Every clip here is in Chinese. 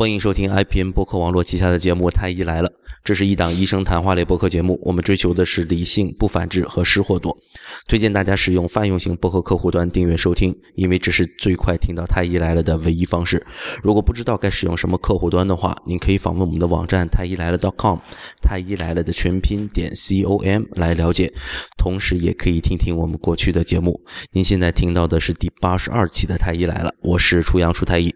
欢迎收听 IPN 播客网络旗下的节目《太医来了》，这是一档医生谈话类播客节目。我们追求的是理性、不反制和失货多。推荐大家使用泛用型播客客户端订阅收听，因为这是最快听到《太医来了》的唯一方式。如果不知道该使用什么客户端的话，您可以访问我们的网站太医来了 .com，太医来了的全拼点 com 来了解。同时，也可以听听我们过去的节目。您现在听到的是第八十二期的《太医来了》，我是初阳初太医。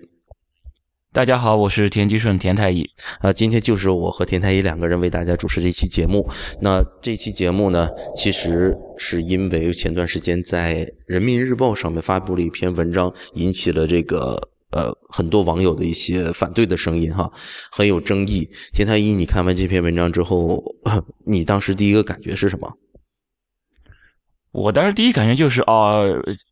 大家好，我是田吉顺田太医。啊，今天就是我和田太医两个人为大家主持这期节目。那这期节目呢，其实是因为前段时间在人民日报上面发布了一篇文章，引起了这个呃很多网友的一些反对的声音哈，很有争议。田太医，你看完这篇文章之后，你当时第一个感觉是什么？我当时第一感觉就是哦，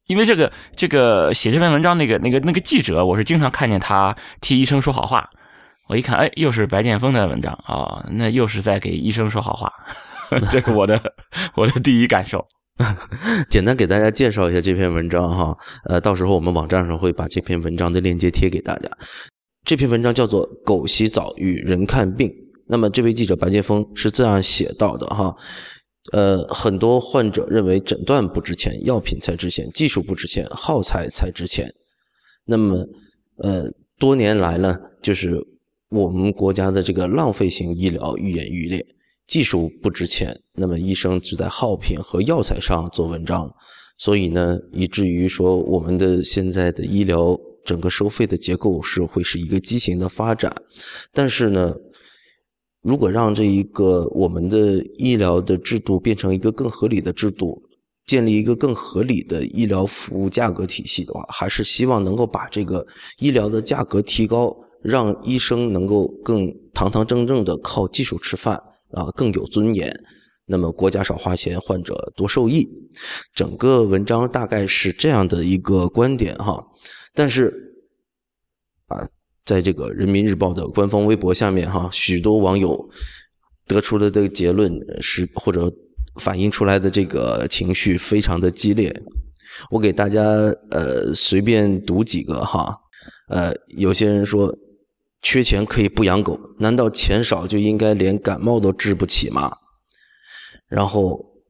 因为这个这个写这篇文章那个那个那个记者，我是经常看见他替医生说好话。我一看，哎，又是白剑锋的文章啊，那又是在给医生说好话。这是我的我的第一感受。简单给大家介绍一下这篇文章哈，呃，到时候我们网站上会把这篇文章的链接贴给大家。这篇文章叫做《狗洗澡与人看病》，那么这位记者白剑锋是这样写到的哈。呃，很多患者认为诊断不值钱，药品才值钱，技术不值钱，耗材才值钱。那么，呃，多年来呢，就是我们国家的这个浪费型医疗愈演愈烈，技术不值钱，那么医生只在耗品和药材上做文章，所以呢，以至于说我们的现在的医疗整个收费的结构是会是一个畸形的发展，但是呢。如果让这一个我们的医疗的制度变成一个更合理的制度，建立一个更合理的医疗服务价格体系的话，还是希望能够把这个医疗的价格提高，让医生能够更堂堂正正的靠技术吃饭啊，更有尊严。那么国家少花钱，患者多受益。整个文章大概是这样的一个观点哈，但是啊。在这个人民日报的官方微博下面，哈，许多网友得出了的结论是，或者反映出来的这个情绪非常的激烈。我给大家呃随便读几个哈，呃，有些人说缺钱可以不养狗，难道钱少就应该连感冒都治不起吗？然后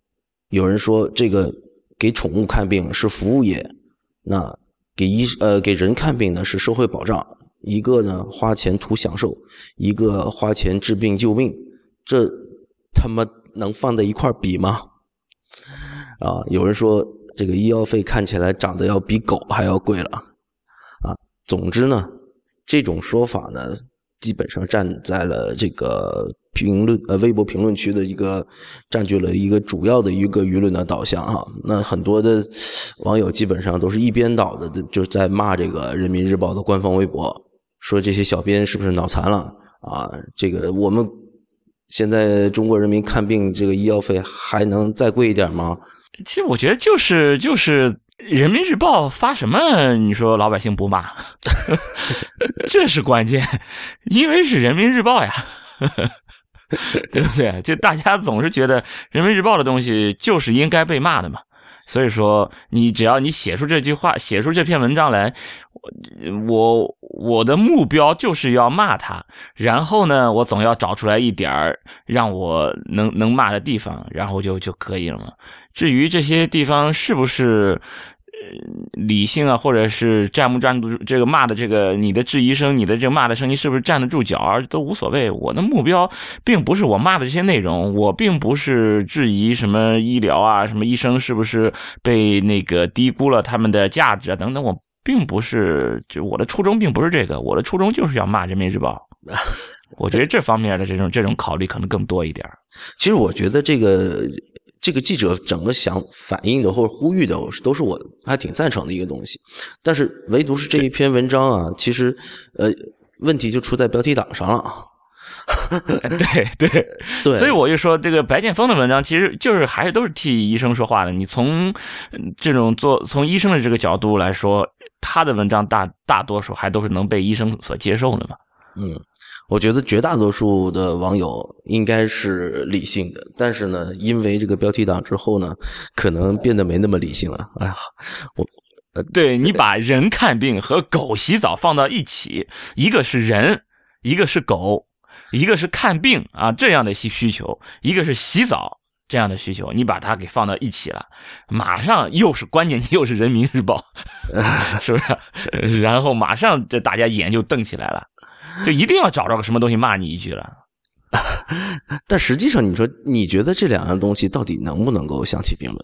有人说这个给宠物看病是服务业，那给医呃给人看病呢是社会保障。一个呢花钱图享受，一个花钱治病救命，这他妈能放在一块比吗？啊，有人说这个医药费看起来涨得要比狗还要贵了，啊，总之呢，这种说法呢，基本上站在了这个评论呃微博评论区的一个占据了一个主要的一个舆论的导向啊，那很多的网友基本上都是一边倒的，就在骂这个人民日报的官方微博。说这些小编是不是脑残了啊？这个我们现在中国人民看病这个医药费还能再贵一点吗？其实我觉得就是就是人民日报发什么，你说老百姓不骂，这是关键，因为是人民日报呀，对不对？就大家总是觉得人民日报的东西就是应该被骂的嘛。所以说，你只要你写出这句话，写出这篇文章来，我我的目标就是要骂他，然后呢，我总要找出来一点儿让我能能骂的地方，然后就就可以了嘛。至于这些地方是不是？理性啊，或者是站不站得住这个骂的这个你的质疑声，你的这个骂的声音是不是站得住脚，都无所谓。我的目标并不是我骂的这些内容，我并不是质疑什么医疗啊，什么医生是不是被那个低估了他们的价值啊等等。我并不是，就我的初衷并不是这个，我的初衷就是要骂人民日报。我觉得这方面的这种这种考虑可能更多一点。其实我觉得这个。这个记者整个想反映的或者呼吁的，都是我还挺赞成的一个东西，但是唯独是这一篇文章啊，其实呃问题就出在标题党上了。对对 对，所以我就说这个白剑锋的文章其实就是还是都是替医生说话的。你从这种做从医生的这个角度来说，他的文章大大多数还都是能被医生所接受的嘛。嗯。我觉得绝大多数的网友应该是理性的，但是呢，因为这个标题党之后呢，可能变得没那么理性了。哎呀，我，对你把人看病和狗洗澡放到一起，一个是人，一个是狗，一个是看病啊这样的需需求，一个是洗澡这样的需求，你把它给放到一起了，马上又是关键，又是人民日报，是不是？然后马上这大家眼就瞪起来了，就一定要找着个什么东西骂你一句了。但实际上，你说你觉得这两样东西到底能不能够相提并论？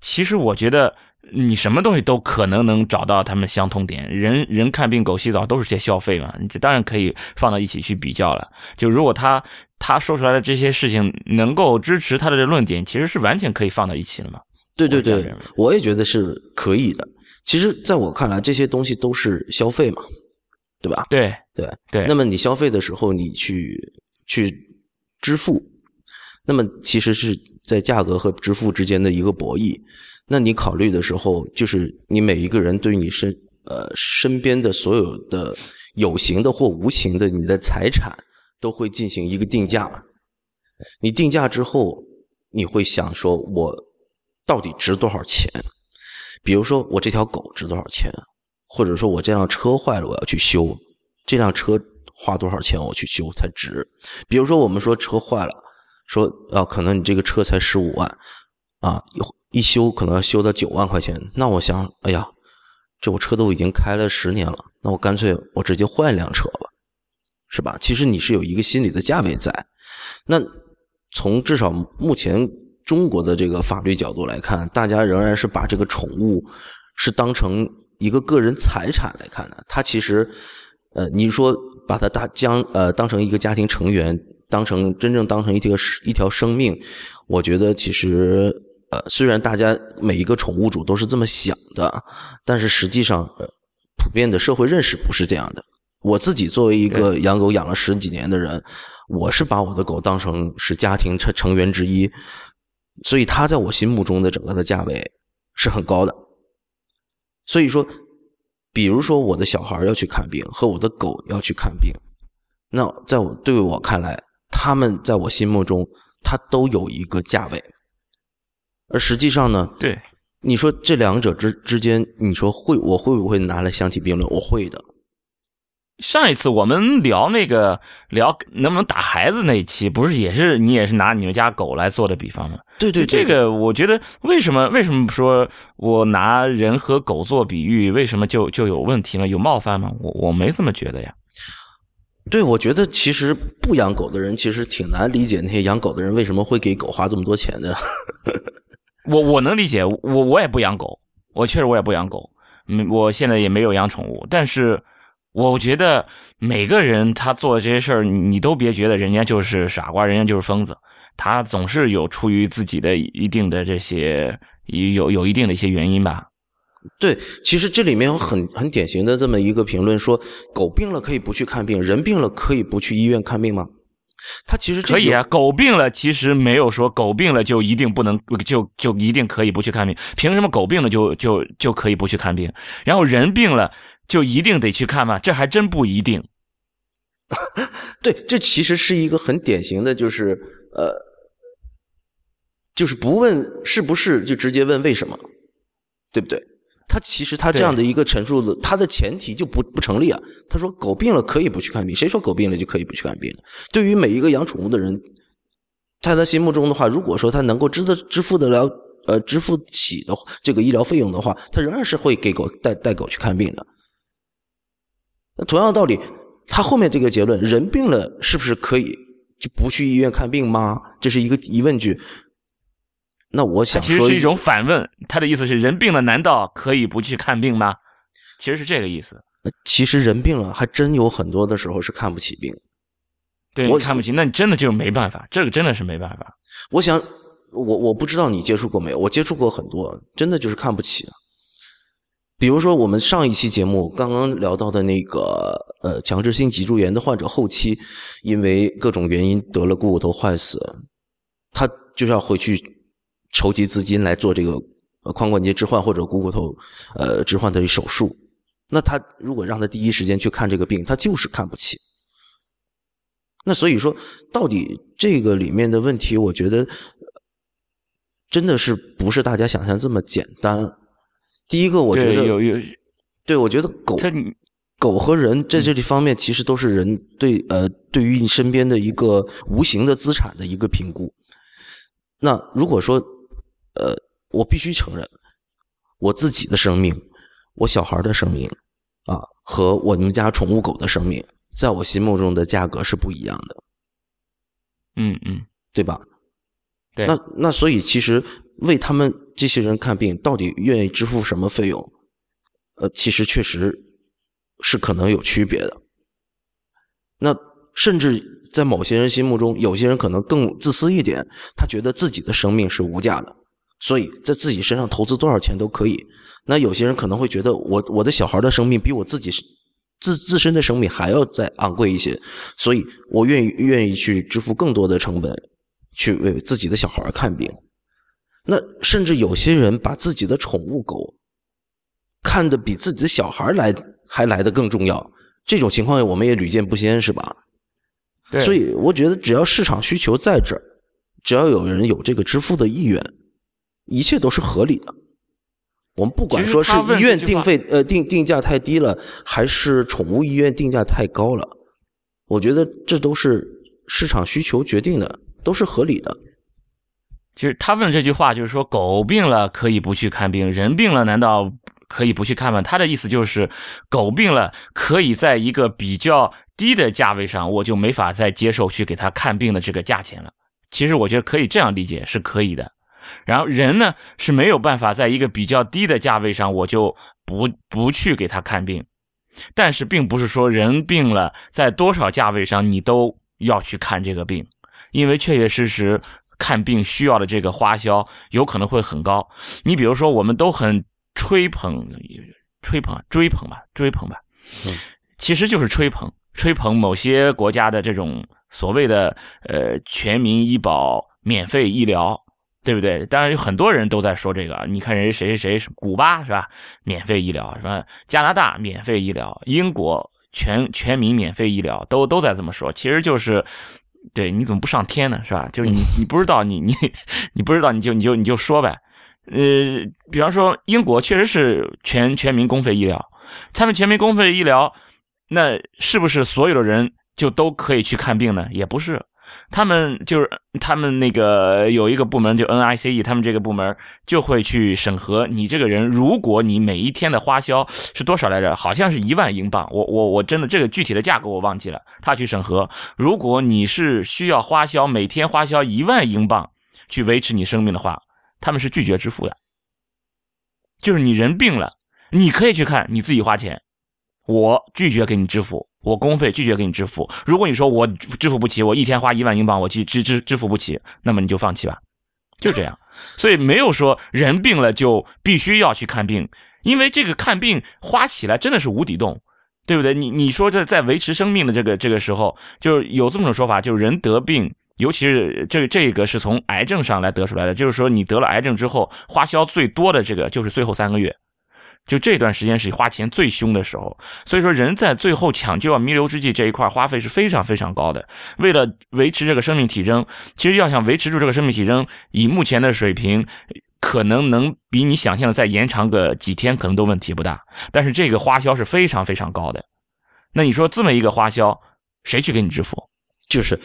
其实我觉得你什么东西都可能能找到他们相通点。人人看病，狗洗澡都是些消费嘛，这当然可以放到一起去比较了。就如果他他说出来的这些事情能够支持他的论点，其实是完全可以放到一起的嘛。对对对，我也觉得是可以的。其实，在我看来，这些东西都是消费嘛。对吧？对对对。那么你消费的时候，你去去支付，那么其实是在价格和支付之间的一个博弈。那你考虑的时候，就是你每一个人对你身呃身边的所有的有形的或无形的你的财产，都会进行一个定价。你定价之后，你会想说，我到底值多少钱？比如说，我这条狗值多少钱？或者说我这辆车坏了，我要去修，这辆车花多少钱我去修才值？比如说我们说车坏了，说啊，可能你这个车才十五万，啊，一修可能要修到九万块钱。那我想，哎呀，这我车都已经开了十年了，那我干脆我直接换一辆车吧，是吧？其实你是有一个心理的价位在。那从至少目前中国的这个法律角度来看，大家仍然是把这个宠物是当成。一个个人财产来看呢，它其实，呃，你说把它大将呃当成一个家庭成员，当成真正当成一条一条生命，我觉得其实呃虽然大家每一个宠物主都是这么想的，但是实际上普遍的社会认识不是这样的。我自己作为一个养狗养了十几年的人，我是把我的狗当成是家庭成成员之一，所以它在我心目中的整个的价位是很高的。所以说，比如说我的小孩要去看病，和我的狗要去看病，那在我对我看来，他们在我心目中，它都有一个价位。而实际上呢，对你说这两者之之间，你说会我会不会拿来相提并论？我会的。上一次我们聊那个聊能不能打孩子那一期，不是也是你也是拿你们家狗来做的比方吗？对对，对这个我觉得为什么为什么说我拿人和狗做比喻，为什么就就有问题呢？有冒犯吗？我我没这么觉得呀。对，我觉得其实不养狗的人其实挺难理解那些养狗的人为什么会给狗花这么多钱的。我我能理解，我我也不养狗，我确实我也不养狗，嗯，我现在也没有养宠物，但是。我觉得每个人他做这些事儿，你都别觉得人家就是傻瓜，人家就是疯子，他总是有出于自己的一定的这些有有一定的一些原因吧。对，其实这里面有很很典型的这么一个评论，说狗病了可以不去看病，人病了可以不去医院看病吗？他其实可以啊，狗病了其实没有说狗病了就一定不能就就一定可以不去看病，凭什么狗病了就就就可以不去看病？然后人病了。就一定得去看吗？这还真不一定。对，这其实是一个很典型的，就是呃，就是不问是不是，就直接问为什么，对不对？他其实他这样的一个陈述的，他的前提就不不成立啊。他说狗病了可以不去看病，谁说狗病了就可以不去看病？对于每一个养宠物的人，在他心目中的话，如果说他能够支的支付得了呃支付起的这个医疗费用的话，他仍然是会给狗带带狗去看病的。同样的道理，他后面这个结论，人病了是不是可以就不去医院看病吗？这是一个疑问句。那我想说，其实是一种反问，他的意思是人病了，难道可以不去看病吗？其实是这个意思。其实人病了，还真有很多的时候是看不起病。对，我看不起，那你真的就是没办法，这个真的是没办法。我想，我我不知道你接触过没有，我接触过很多，真的就是看不起。比如说，我们上一期节目刚刚聊到的那个呃强制性脊柱炎的患者，后期因为各种原因得了股骨头坏死，他就要回去筹集资金来做这个髋关节置换或者股骨头呃置换的手术。那他如果让他第一时间去看这个病，他就是看不起。那所以说，到底这个里面的问题，我觉得真的是不是大家想象这么简单。第一个，我觉得有有，对我觉得狗，狗和人在这里方面，其实都是人对呃对于你身边的一个无形的资产的一个评估。那如果说呃，我必须承认，我自己的生命，我小孩的生命啊，和我们家宠物狗的生命，在我心目中的价格是不一样的。嗯嗯，对吧？对。那那所以其实为他们这些人看病，到底愿意支付什么费用？呃，其实确实。是可能有区别的，那甚至在某些人心目中，有些人可能更自私一点，他觉得自己的生命是无价的，所以在自己身上投资多少钱都可以。那有些人可能会觉得，我我的小孩的生命比我自己自自身的生命还要再昂贵一些，所以我愿意愿意去支付更多的成本去为自己的小孩看病。那甚至有些人把自己的宠物狗看得比自己的小孩来。还来的更重要，这种情况我们也屡见不鲜，是吧？对。所以我觉得，只要市场需求在这儿，只要有人有这个支付的意愿，一切都是合理的。我们不管说是医院定费呃定定价太低了，还是宠物医院定价太高了，我觉得这都是市场需求决定的，都是合理的。其实他问这句话，就是说狗病了可以不去看病，人病了难道？可以不去看吗？他的意思就是，狗病了，可以在一个比较低的价位上，我就没法再接受去给他看病的这个价钱了。其实我觉得可以这样理解，是可以的。然后人呢是没有办法在一个比较低的价位上，我就不不去给他看病。但是并不是说人病了，在多少价位上你都要去看这个病，因为确确实实看病需要的这个花销有可能会很高。你比如说，我们都很。吹捧，吹捧，追捧吧，追捧吧，其实就是吹捧，吹捧某些国家的这种所谓的呃全民医保、免费医疗，对不对？当然有很多人都在说这个。你看人谁谁谁，古巴是吧？免费医疗，什么加拿大免费医疗，英国全全民免费医疗，都都在这么说。其实就是，对，你怎么不上天呢？是吧？就是你你不知道，你你你不知道，你就你就你就说呗。呃，比方说英国确实是全全民公费医疗，他们全民公费医疗，那是不是所有的人就都可以去看病呢？也不是，他们就是他们那个有一个部门就 NICE，他们这个部门就会去审核你这个人，如果你每一天的花销是多少来着？好像是一万英镑，我我我真的这个具体的价格我忘记了，他去审核，如果你是需要花销每天花销一万英镑去维持你生命的话。他们是拒绝支付的，就是你人病了，你可以去看，你自己花钱，我拒绝给你支付，我公费拒绝给你支付。如果你说我支付不起，我一天花一万英镑，我去支支支付不起，那么你就放弃吧，就这样。所以没有说人病了就必须要去看病，因为这个看病花起来真的是无底洞，对不对？你你说这在维持生命的这个这个时候，就有这么种说法，就是人得病。尤其是这这个是从癌症上来得出来的，就是说你得了癌症之后，花销最多的这个就是最后三个月，就这段时间是花钱最凶的时候。所以说人在最后抢救啊弥留之际这一块花费是非常非常高的。为了维持这个生命体征，其实要想维持住这个生命体征，以目前的水平，可能能比你想象的再延长个几天，可能都问题不大。但是这个花销是非常非常高的。那你说这么一个花销，谁去给你支付？就是。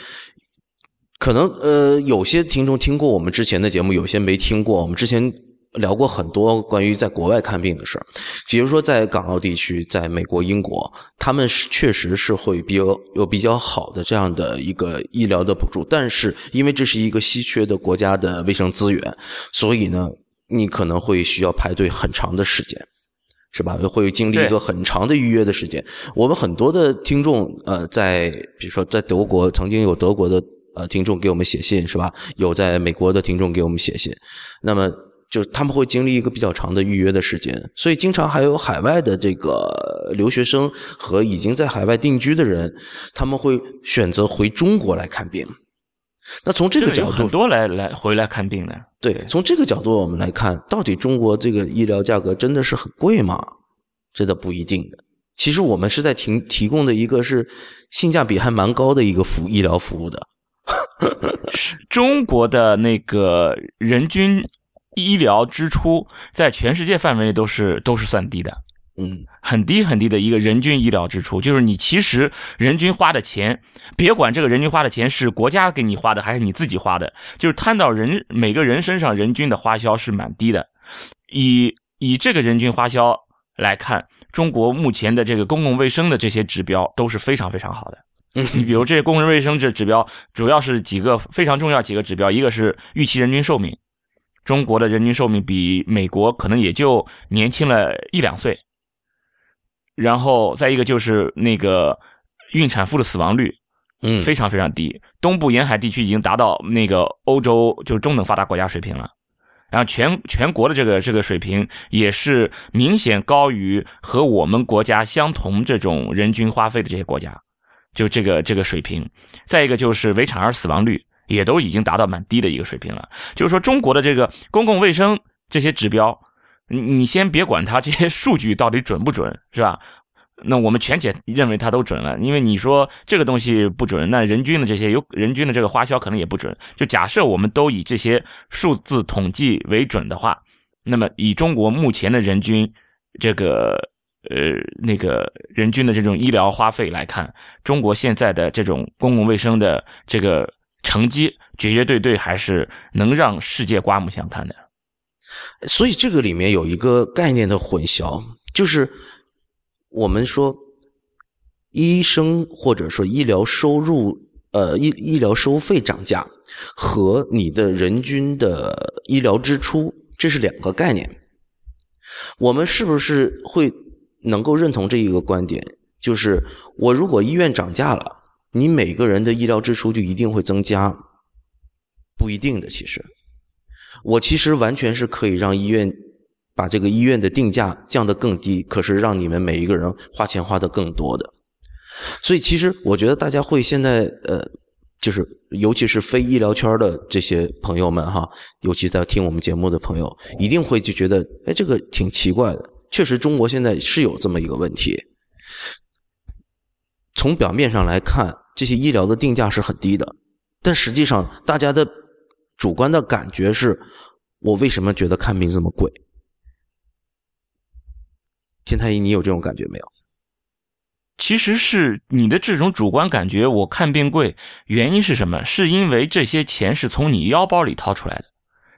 可能呃，有些听众听过我们之前的节目，有些没听过。我们之前聊过很多关于在国外看病的事儿，比如说在港澳地区，在美国、英国，他们是确实是会比较有比较好的这样的一个医疗的补助，但是因为这是一个稀缺的国家的卫生资源，所以呢，你可能会需要排队很长的时间，是吧？会经历一个很长的预约的时间。我们很多的听众呃，在比如说在德国，曾经有德国的。呃，听众给我们写信是吧？有在美国的听众给我们写信，那么就他们会经历一个比较长的预约的时间，所以经常还有海外的这个留学生和已经在海外定居的人，他们会选择回中国来看病。那从这个角度，很多来来回来看病的。对，从这个角度我们来看，到底中国这个医疗价格真的是很贵吗？这倒不一定的。其实我们是在提提供的一个是性价比还蛮高的一个服医疗服务的。中国的那个人均医疗支出在全世界范围内都是都是算低的，嗯，很低很低的一个人均医疗支出，就是你其实人均花的钱，别管这个人均花的钱是国家给你花的还是你自己花的，就是摊到人每个人身上人均的花销是蛮低的。以以这个人均花销来看，中国目前的这个公共卫生的这些指标都是非常非常好的。你比如这些公共卫生这指标，主要是几个非常重要几个指标，一个是预期人均寿命，中国的人均寿命比美国可能也就年轻了一两岁。然后再一个就是那个孕产妇的死亡率，嗯，非常非常低，东部沿海地区已经达到那个欧洲就是中等发达国家水平了。然后全全国的这个这个水平也是明显高于和我们国家相同这种人均花费的这些国家，就这个这个水平。再一个就是围产儿死亡率也都已经达到蛮低的一个水平了。就是说中国的这个公共卫生这些指标。你你先别管它这些数据到底准不准，是吧？那我们全且认为它都准了，因为你说这个东西不准，那人均的这些有人均的这个花销可能也不准。就假设我们都以这些数字统计为准的话，那么以中国目前的人均这个呃那个人均的这种医疗花费来看，中国现在的这种公共卫生的这个成绩，绝绝对对还是能让世界刮目相看的。所以这个里面有一个概念的混淆，就是我们说医生或者说医疗收入，呃，医医疗收费涨价和你的人均的医疗支出，这是两个概念。我们是不是会能够认同这一个观点？就是我如果医院涨价了，你每个人的医疗支出就一定会增加？不一定的，其实。我其实完全是可以让医院把这个医院的定价降得更低，可是让你们每一个人花钱花的更多的。所以其实我觉得大家会现在呃，就是尤其是非医疗圈的这些朋友们哈，尤其在听我们节目的朋友，一定会就觉得哎，这个挺奇怪的。确实，中国现在是有这么一个问题。从表面上来看，这些医疗的定价是很低的，但实际上大家的。主观的感觉是，我为什么觉得看病这么贵？金太医，你有这种感觉没有？其实是你的这种主观感觉，我看病贵，原因是什么？是因为这些钱是从你腰包里掏出来的。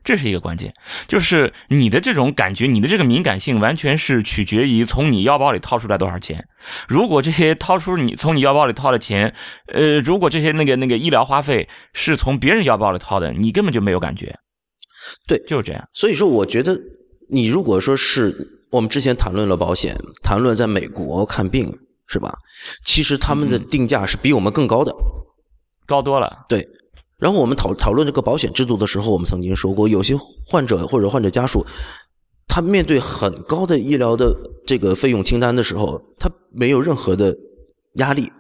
这是一个关键，就是你的这种感觉，你的这个敏感性完全是取决于从你腰包里掏出来多少钱。如果这些掏出你从你腰包里掏的钱，呃，如果这些那个那个医疗花费是从别人腰包里掏的，你根本就没有感觉。对，就是这样。所以说，我觉得你如果说是我们之前谈论了保险，谈论在美国看病是吧？其实他们的定价是比我们更高的，高多了。对。然后我们讨讨论这个保险制度的时候，我们曾经说过，有些患者或者患者家属，他面对很高的医疗的这个费用清单的时候，他没有任何的压力，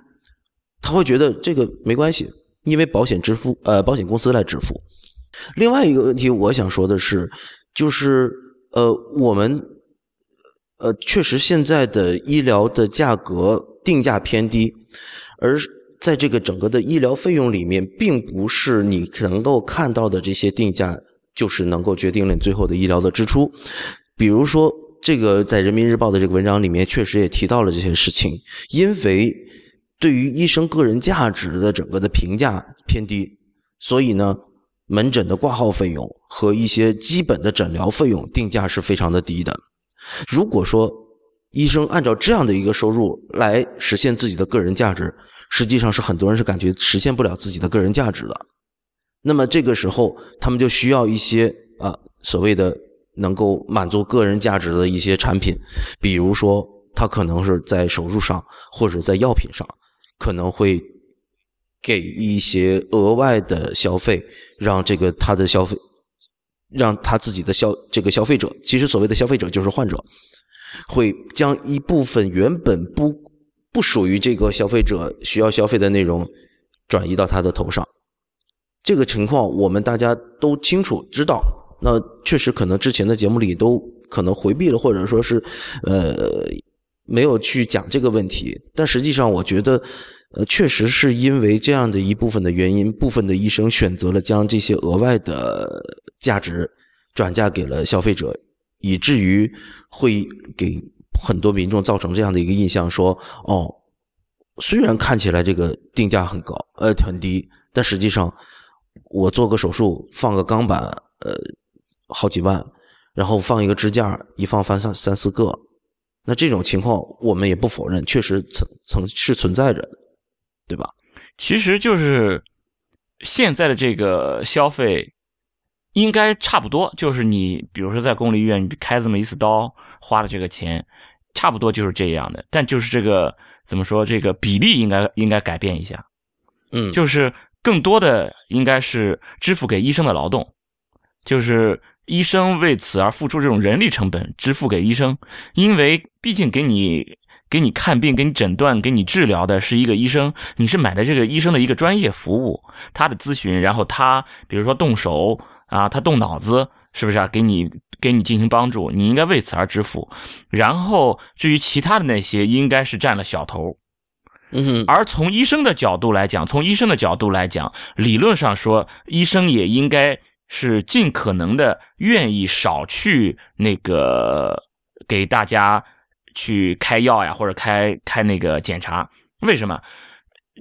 他会觉得这个没关系，因为保险支付，呃，保险公司来支付。另外一个问题，我想说的是，就是呃，我们呃，确实现在的医疗的价格定价偏低，而。在这个整个的医疗费用里面，并不是你能够看到的这些定价，就是能够决定了你最后的医疗的支出。比如说，这个在人民日报的这个文章里面，确实也提到了这些事情。因为对于医生个人价值的整个的评价偏低，所以呢，门诊的挂号费用和一些基本的诊疗费用定价是非常的低的。如果说医生按照这样的一个收入来实现自己的个人价值，实际上是很多人是感觉实现不了自己的个人价值的，那么这个时候他们就需要一些啊所谓的能够满足个人价值的一些产品，比如说他可能是在手术上或者在药品上可能会给一些额外的消费，让这个他的消费让他自己的消这个消费者，其实所谓的消费者就是患者，会将一部分原本不。不属于这个消费者需要消费的内容，转移到他的头上，这个情况我们大家都清楚知道。那确实可能之前的节目里都可能回避了，或者说是呃没有去讲这个问题。但实际上，我觉得呃确实是因为这样的一部分的原因，部分的医生选择了将这些额外的价值转嫁给了消费者，以至于会给。很多民众造成这样的一个印象，说哦，虽然看起来这个定价很高，呃，很低，但实际上我做个手术放个钢板，呃，好几万，然后放一个支架，一放翻三三四个，那这种情况我们也不否认，确实曾曾是存在着的，对吧？其实就是现在的这个消费。应该差不多，就是你比如说在公立医院，你开这么一次刀花的这个钱，差不多就是这样的。但就是这个怎么说，这个比例应该应该改变一下，嗯，就是更多的应该是支付给医生的劳动，就是医生为此而付出这种人力成本支付给医生，因为毕竟给你给你看病、给你诊断、给你治疗的是一个医生，你是买的这个医生的一个专业服务，他的咨询，然后他比如说动手。啊，他动脑子是不是啊？给你给你进行帮助，你应该为此而支付。然后至于其他的那些，应该是占了小头。嗯，而从医生的角度来讲，从医生的角度来讲，理论上说，医生也应该是尽可能的愿意少去那个给大家去开药呀，或者开开那个检查。为什么？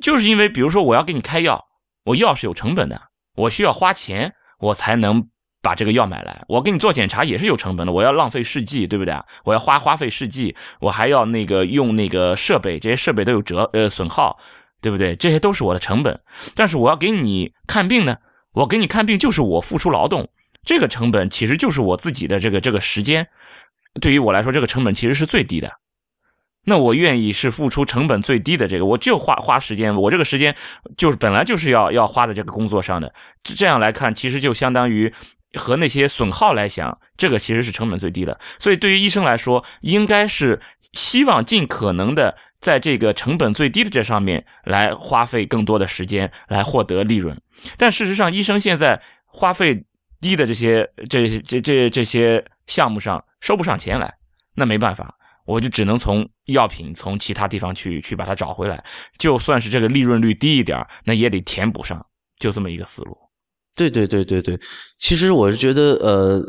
就是因为比如说我要给你开药，我药是有成本的，我需要花钱。我才能把这个药买来。我给你做检查也是有成本的，我要浪费试剂，对不对？我要花花费试剂，我还要那个用那个设备，这些设备都有折呃损耗，对不对？这些都是我的成本。但是我要给你看病呢，我给你看病就是我付出劳动，这个成本其实就是我自己的这个这个时间。对于我来说，这个成本其实是最低的。那我愿意是付出成本最低的这个，我就花花时间，我这个时间就是本来就是要要花在这个工作上的。这样来看，其实就相当于和那些损耗来想，这个其实是成本最低的。所以对于医生来说，应该是希望尽可能的在这个成本最低的这上面来花费更多的时间来获得利润。但事实上，医生现在花费低的这些这这这这些项目上收不上钱来，那没办法。我就只能从药品从其他地方去去把它找回来，就算是这个利润率低一点那也得填补上，就这么一个思路。对对对对对，其实我是觉得，呃，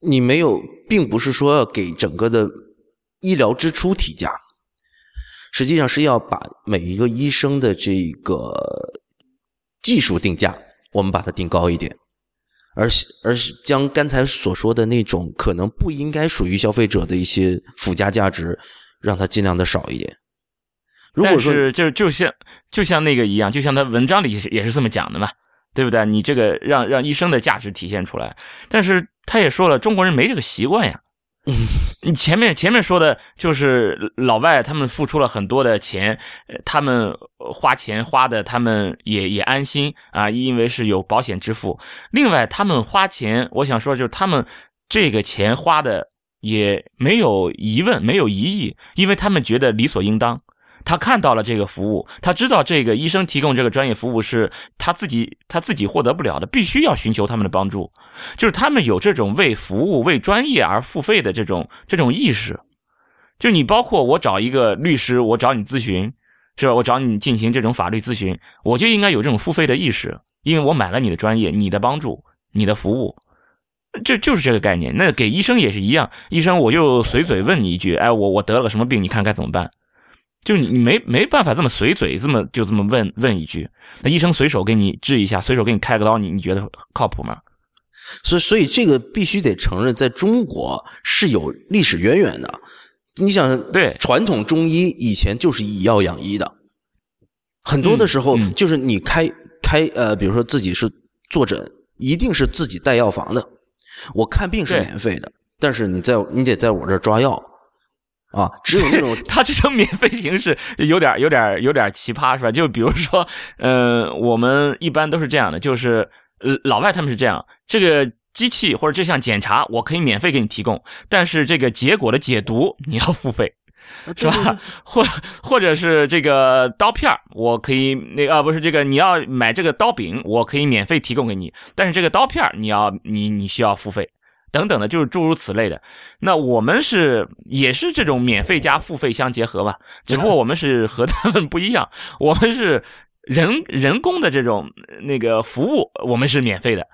你没有，并不是说要给整个的医疗支出提价，实际上是要把每一个医生的这个技术定价，我们把它定高一点。而而是将刚才所说的那种可能不应该属于消费者的一些附加价值，让它尽量的少一点。如果是就就像就像那个一样，就像他文章里也是这么讲的嘛，对不对？你这个让让医生的价值体现出来，但是他也说了，中国人没这个习惯呀。你前面前面说的就是老外，他们付出了很多的钱，他们花钱花的，他们也也安心啊，因为是有保险支付。另外，他们花钱，我想说就是他们这个钱花的也没有疑问，没有疑义，因为他们觉得理所应当。他看到了这个服务，他知道这个医生提供这个专业服务是他自己他自己获得不了的，必须要寻求他们的帮助。就是他们有这种为服务、为专业而付费的这种这种意识。就你包括我找一个律师，我找你咨询，是吧？我找你进行这种法律咨询，我就应该有这种付费的意识，因为我买了你的专业、你的帮助、你的服务，这就是这个概念。那给医生也是一样，医生我就随嘴问你一句，哎，我我得了个什么病？你看该怎么办？就是你没没办法这么随嘴这么就这么问问一句，那医生随手给你治一下，随手给你开个刀，你你觉得靠谱吗？所以所以这个必须得承认，在中国是有历史渊源的。你想，对传统中医以前就是以药养医的，很多的时候就是你开开呃，比如说自己是坐诊，一定是自己带药房的。我看病是免费的，但是你在你得在我这抓药。啊，只有那种 他这种免费形式有点、有点、有点奇葩，是吧？就比如说，呃，我们一般都是这样的，就是呃老外他们是这样，这个机器或者这项检查我可以免费给你提供，但是这个结果的解读你要付费，是吧？或或者是这个刀片我可以那个不是这个你要买这个刀柄，我可以免费提供给你，但是这个刀片你要你你需要付费。等等的，就是诸如此类的。那我们是也是这种免费加付费相结合吧？只不过我们是和他们不一样，我们是人人工的这种那个服务，我们是免费的，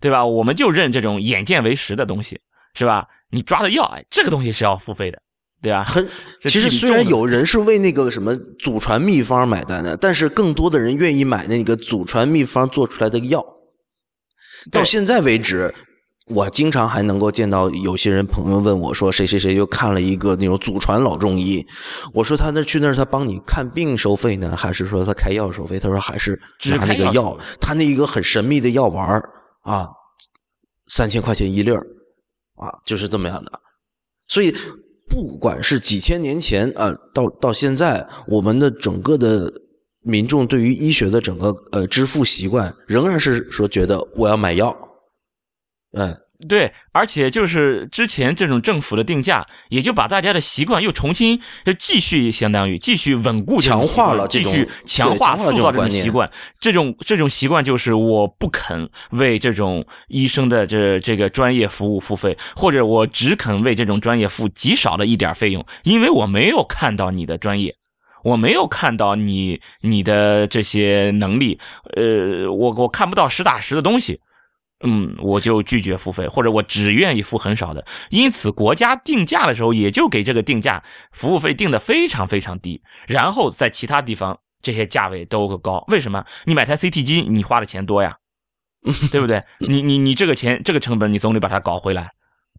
对吧？我们就认这种眼见为实的东西，是吧？你抓的药，哎，这个东西是要付费的，对啊，很 其实虽然有人是为那个什么祖传秘方买单的，但是更多的人愿意买那个祖传秘方做出来的药。到现在为止，我经常还能够见到有些人朋友问我说，谁谁谁又看了一个那种祖传老中医，我说他那去那儿他帮你看病收费呢，还是说他开药收费？他说还是只是拿那个药，他那一个很神秘的药丸儿啊，三千块钱一粒儿啊，就是这么样的。所以，不管是几千年前啊、到到现在，我们的整个的民众对于医学的整个呃支付习惯，仍然是说觉得我要买药，嗯，对，而且就是之前这种政府的定价，也就把大家的习惯又重新就继续相当于继续稳固强化了继续强化塑造这种习惯。这种这种习惯就是我不肯为这种医生的这这个专业服务付费，或者我只肯为这种专业付极少的一点费用，因为我没有看到你的专业。我没有看到你你的这些能力，呃，我我看不到实打实的东西，嗯，我就拒绝付费，或者我只愿意付很少的。因此，国家定价的时候也就给这个定价服务费定的非常非常低，然后在其他地方这些价位都高。为什么？你买台 CT 机，你花的钱多呀，对不对？你 你你这个钱这个成本，你总得把它搞回来，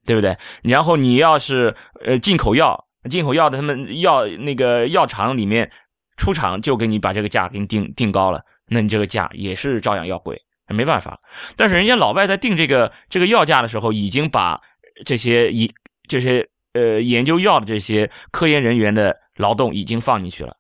对不对？然后你要是呃进口药，进口药的他们药那个药厂里面出厂就给你把这个价给你定定高了，那你这个价也是照样要贵，没办法。但是人家老外在定这个这个药价的时候，已经把这些以这些呃研究药的这些科研人员的劳动已经放进去了。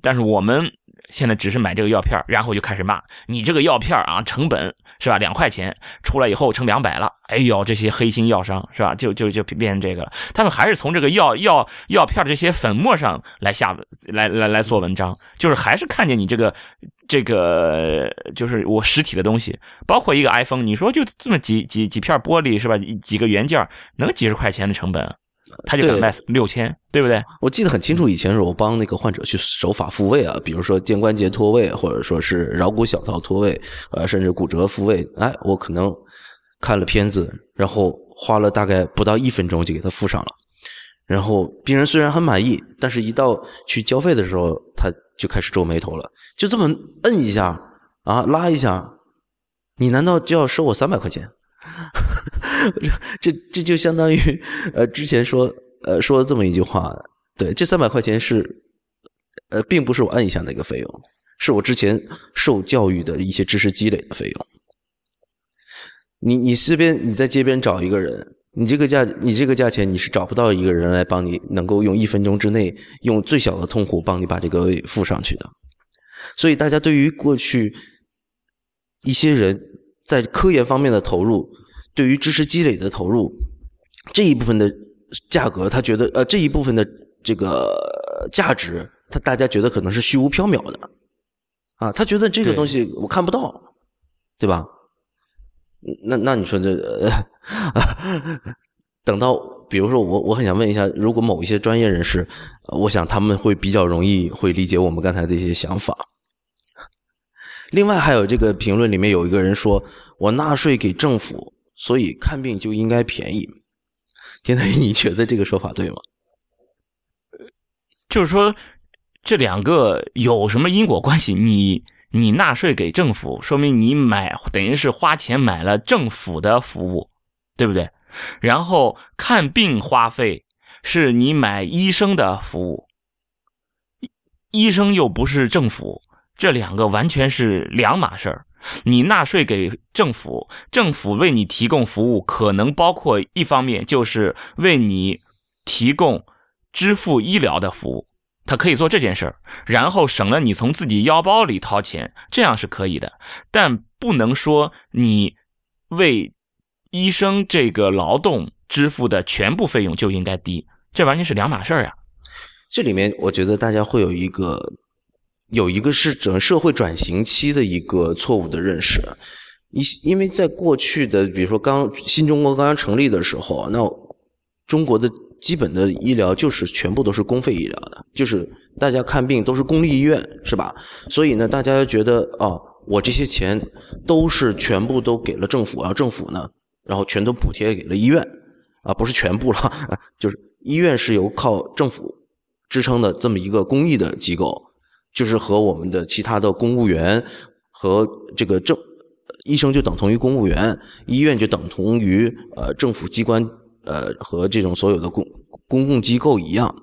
但是我们现在只是买这个药片，然后就开始骂你这个药片啊，成本是吧？两块钱出来以后成两百了，哎呦，这些黑心药商是吧？就就就变成这个了。他们还是从这个药药药片儿这些粉末上来下来来来做文章，就是还是看见你这个这个就是我实体的东西，包括一个 iPhone，你说就这么几几几片玻璃是吧？几个元件能几十块钱的成本，他就敢对卖六千，对不对？我记得很清楚，以前是我帮那个患者去手法复位啊，比如说肩关节脱位，或者说是桡骨小槽脱位，呃，甚至骨折复位。哎，我可能看了片子，然后花了大概不到一分钟就给他复上了。然后病人虽然很满意，但是一到去交费的时候，他就开始皱眉头了。就这么摁一下啊，拉一下，你难道就要收我三百块钱？这这就相当于呃之前说呃说了这么一句话，对，这三百块钱是呃并不是我按一下那个费用，是我之前受教育的一些知识积累的费用。你你随便你在街边找一个人，你这个价你这个价钱你是找不到一个人来帮你能够用一分钟之内用最小的痛苦帮你把这个位付上去的。所以大家对于过去一些人在科研方面的投入，对于知识积累的投入这一部分的价格，他觉得呃这一部分的这个价值，他大家觉得可能是虚无缥缈的啊，他觉得这个东西我看不到，对吧？那那你说这、呃、等到比如说我我很想问一下，如果某一些专业人士，我想他们会比较容易会理解我们刚才这些想法。另外还有这个评论里面有一个人说，我纳税给政府，所以看病就应该便宜。天台，你觉得这个说法对吗？就是说这两个有什么因果关系？你你纳税给政府，说明你买等于是花钱买了政府的服务，对不对？然后看病花费是你买医生的服务，医生又不是政府，这两个完全是两码事儿。你纳税给政府，政府为你提供服务，可能包括一方面就是为你提供支付医疗的服务，他可以做这件事儿，然后省了你从自己腰包里掏钱，这样是可以的，但不能说你为医生这个劳动支付的全部费用就应该低，这完全是两码事儿呀。这里面我觉得大家会有一个有一个是整个社会转型期的一个错误的认识。因因为在过去的，比如说刚新中国刚刚成立的时候，那中国的基本的医疗就是全部都是公费医疗的，就是大家看病都是公立医院，是吧？所以呢，大家觉得哦，我这些钱都是全部都给了政府，然后政府呢，然后全都补贴给了医院。啊，不是全部了，就是医院是由靠政府支撑的这么一个公益的机构，就是和我们的其他的公务员和这个政医生就等同于公务员，医院就等同于呃政府机关呃和这种所有的公公共机构一样。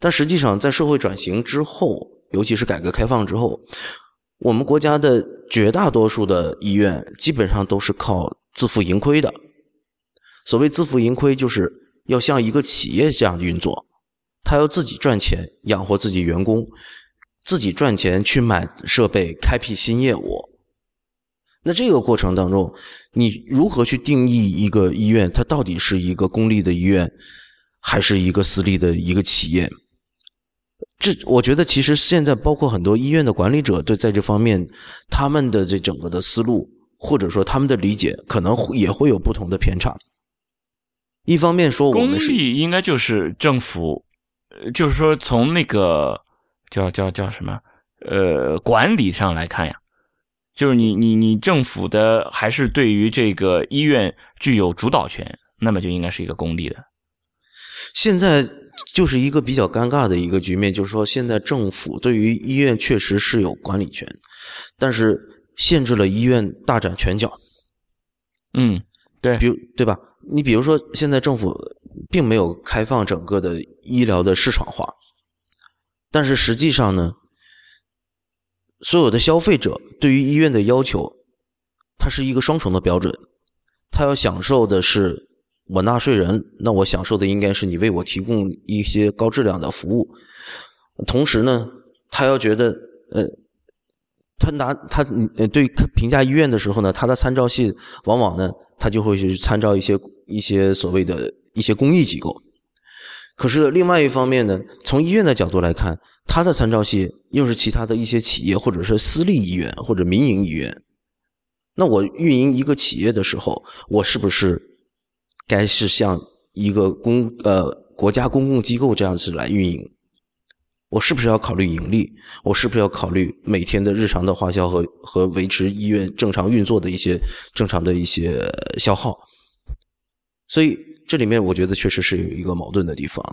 但实际上，在社会转型之后，尤其是改革开放之后，我们国家的绝大多数的医院基本上都是靠自负盈亏的。所谓自负盈亏，就是要像一个企业这样运作，他要自己赚钱养活自己员工，自己赚钱去买设备、开辟新业务。那这个过程当中，你如何去定义一个医院？它到底是一个公立的医院，还是一个私立的一个企业？这我觉得，其实现在包括很多医院的管理者，对在这方面，他们的这整个的思路，或者说他们的理解，可能也会有不同的偏差。一方面说，公立应该就是政府，就是说从那个叫叫叫什么，呃，管理上来看呀，就是你你你政府的还是对于这个医院具有主导权，那么就应该是一个公立的。现在就是一个比较尴尬的一个局面，就是说现在政府对于医院确实是有管理权，但是限制了医院大展拳脚。嗯，对，比如对吧？你比如说，现在政府并没有开放整个的医疗的市场化，但是实际上呢，所有的消费者对于医院的要求，它是一个双重的标准。他要享受的是我纳税人，那我享受的应该是你为我提供一些高质量的服务。同时呢，他要觉得，呃，他拿他呃对评价医院的时候呢，他的参照系往往呢。他就会去参照一些一些所谓的一些公益机构，可是另外一方面呢，从医院的角度来看，它的参照系又是其他的一些企业或者是私立医院或者民营医院。那我运营一个企业的时候，我是不是该是像一个公呃国家公共机构这样子来运营？我是不是要考虑盈利？我是不是要考虑每天的日常的花销和和维持医院正常运作的一些正常的一些消耗？所以这里面我觉得确实是有一个矛盾的地方。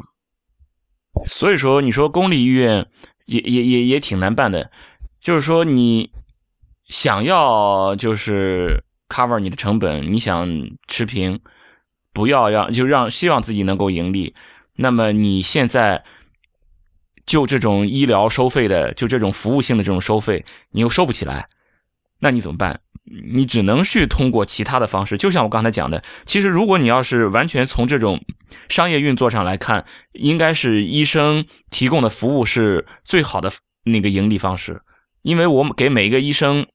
所以说，你说公立医院也也也也挺难办的，就是说你想要就是 cover 你的成本，你想持平，不要让就让希望自己能够盈利，那么你现在。就这种医疗收费的，就这种服务性的这种收费，你又收不起来，那你怎么办？你只能去通过其他的方式。就像我刚才讲的，其实如果你要是完全从这种商业运作上来看，应该是医生提供的服务是最好的那个盈利方式，因为我们给每一个医生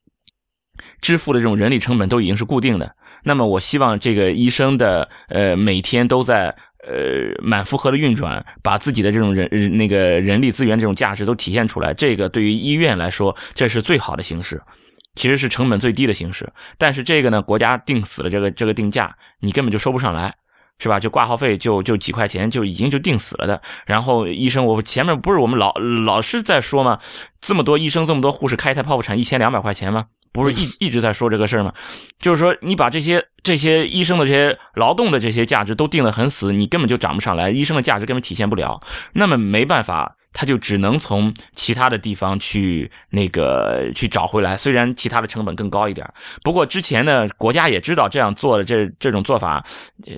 支付的这种人力成本都已经是固定的。那么我希望这个医生的呃每天都在。呃，满负荷的运转，把自己的这种人那个人力资源这种价值都体现出来，这个对于医院来说，这是最好的形式，其实是成本最低的形式。但是这个呢，国家定死了这个这个定价，你根本就收不上来，是吧？就挂号费就就几块钱，就已经就定死了的。然后医生，我前面不是我们老老是在说吗？这么多医生，这么多护士，开一台剖腹产一千两百块钱吗？不是一一直在说这个事儿吗？就是说，你把这些这些医生的这些劳动的这些价值都定得很死，你根本就涨不上来，医生的价值根本体现不了。那么没办法，他就只能从其他的地方去那个去找回来。虽然其他的成本更高一点，不过之前呢，国家也知道这样做的这这种做法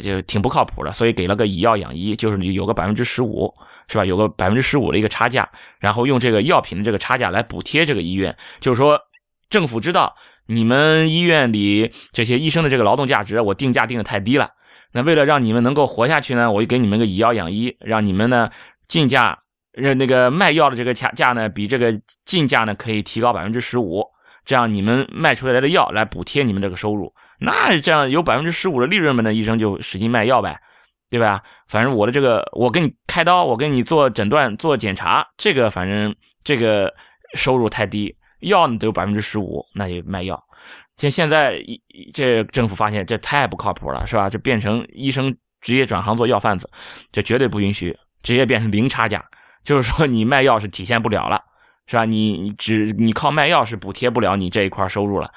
就挺不靠谱的，所以给了个以药养医，就是有个百分之十五，是吧？有个百分之十五的一个差价，然后用这个药品的这个差价来补贴这个医院，就是说。政府知道你们医院里这些医生的这个劳动价值，我定价定的太低了。那为了让你们能够活下去呢，我就给你们个以药养医，让你们呢进价，呃那个卖药的这个价价呢比这个进价呢可以提高百分之十五，这样你们卖出来的药来补贴你们这个收入。那这样有百分之十五的利润嘛，那医生就使劲卖药呗，对吧？反正我的这个，我给你开刀，我给你做诊断、做检查，这个反正这个收入太低。药呢都有百分之十五，那就卖药。现现在这政府发现这太不靠谱了，是吧？这变成医生直接转行做药贩子，这绝对不允许，直接变成零差价。就是说你卖药是体现不了了，是吧？你只你靠卖药是补贴不了你这一块收入了。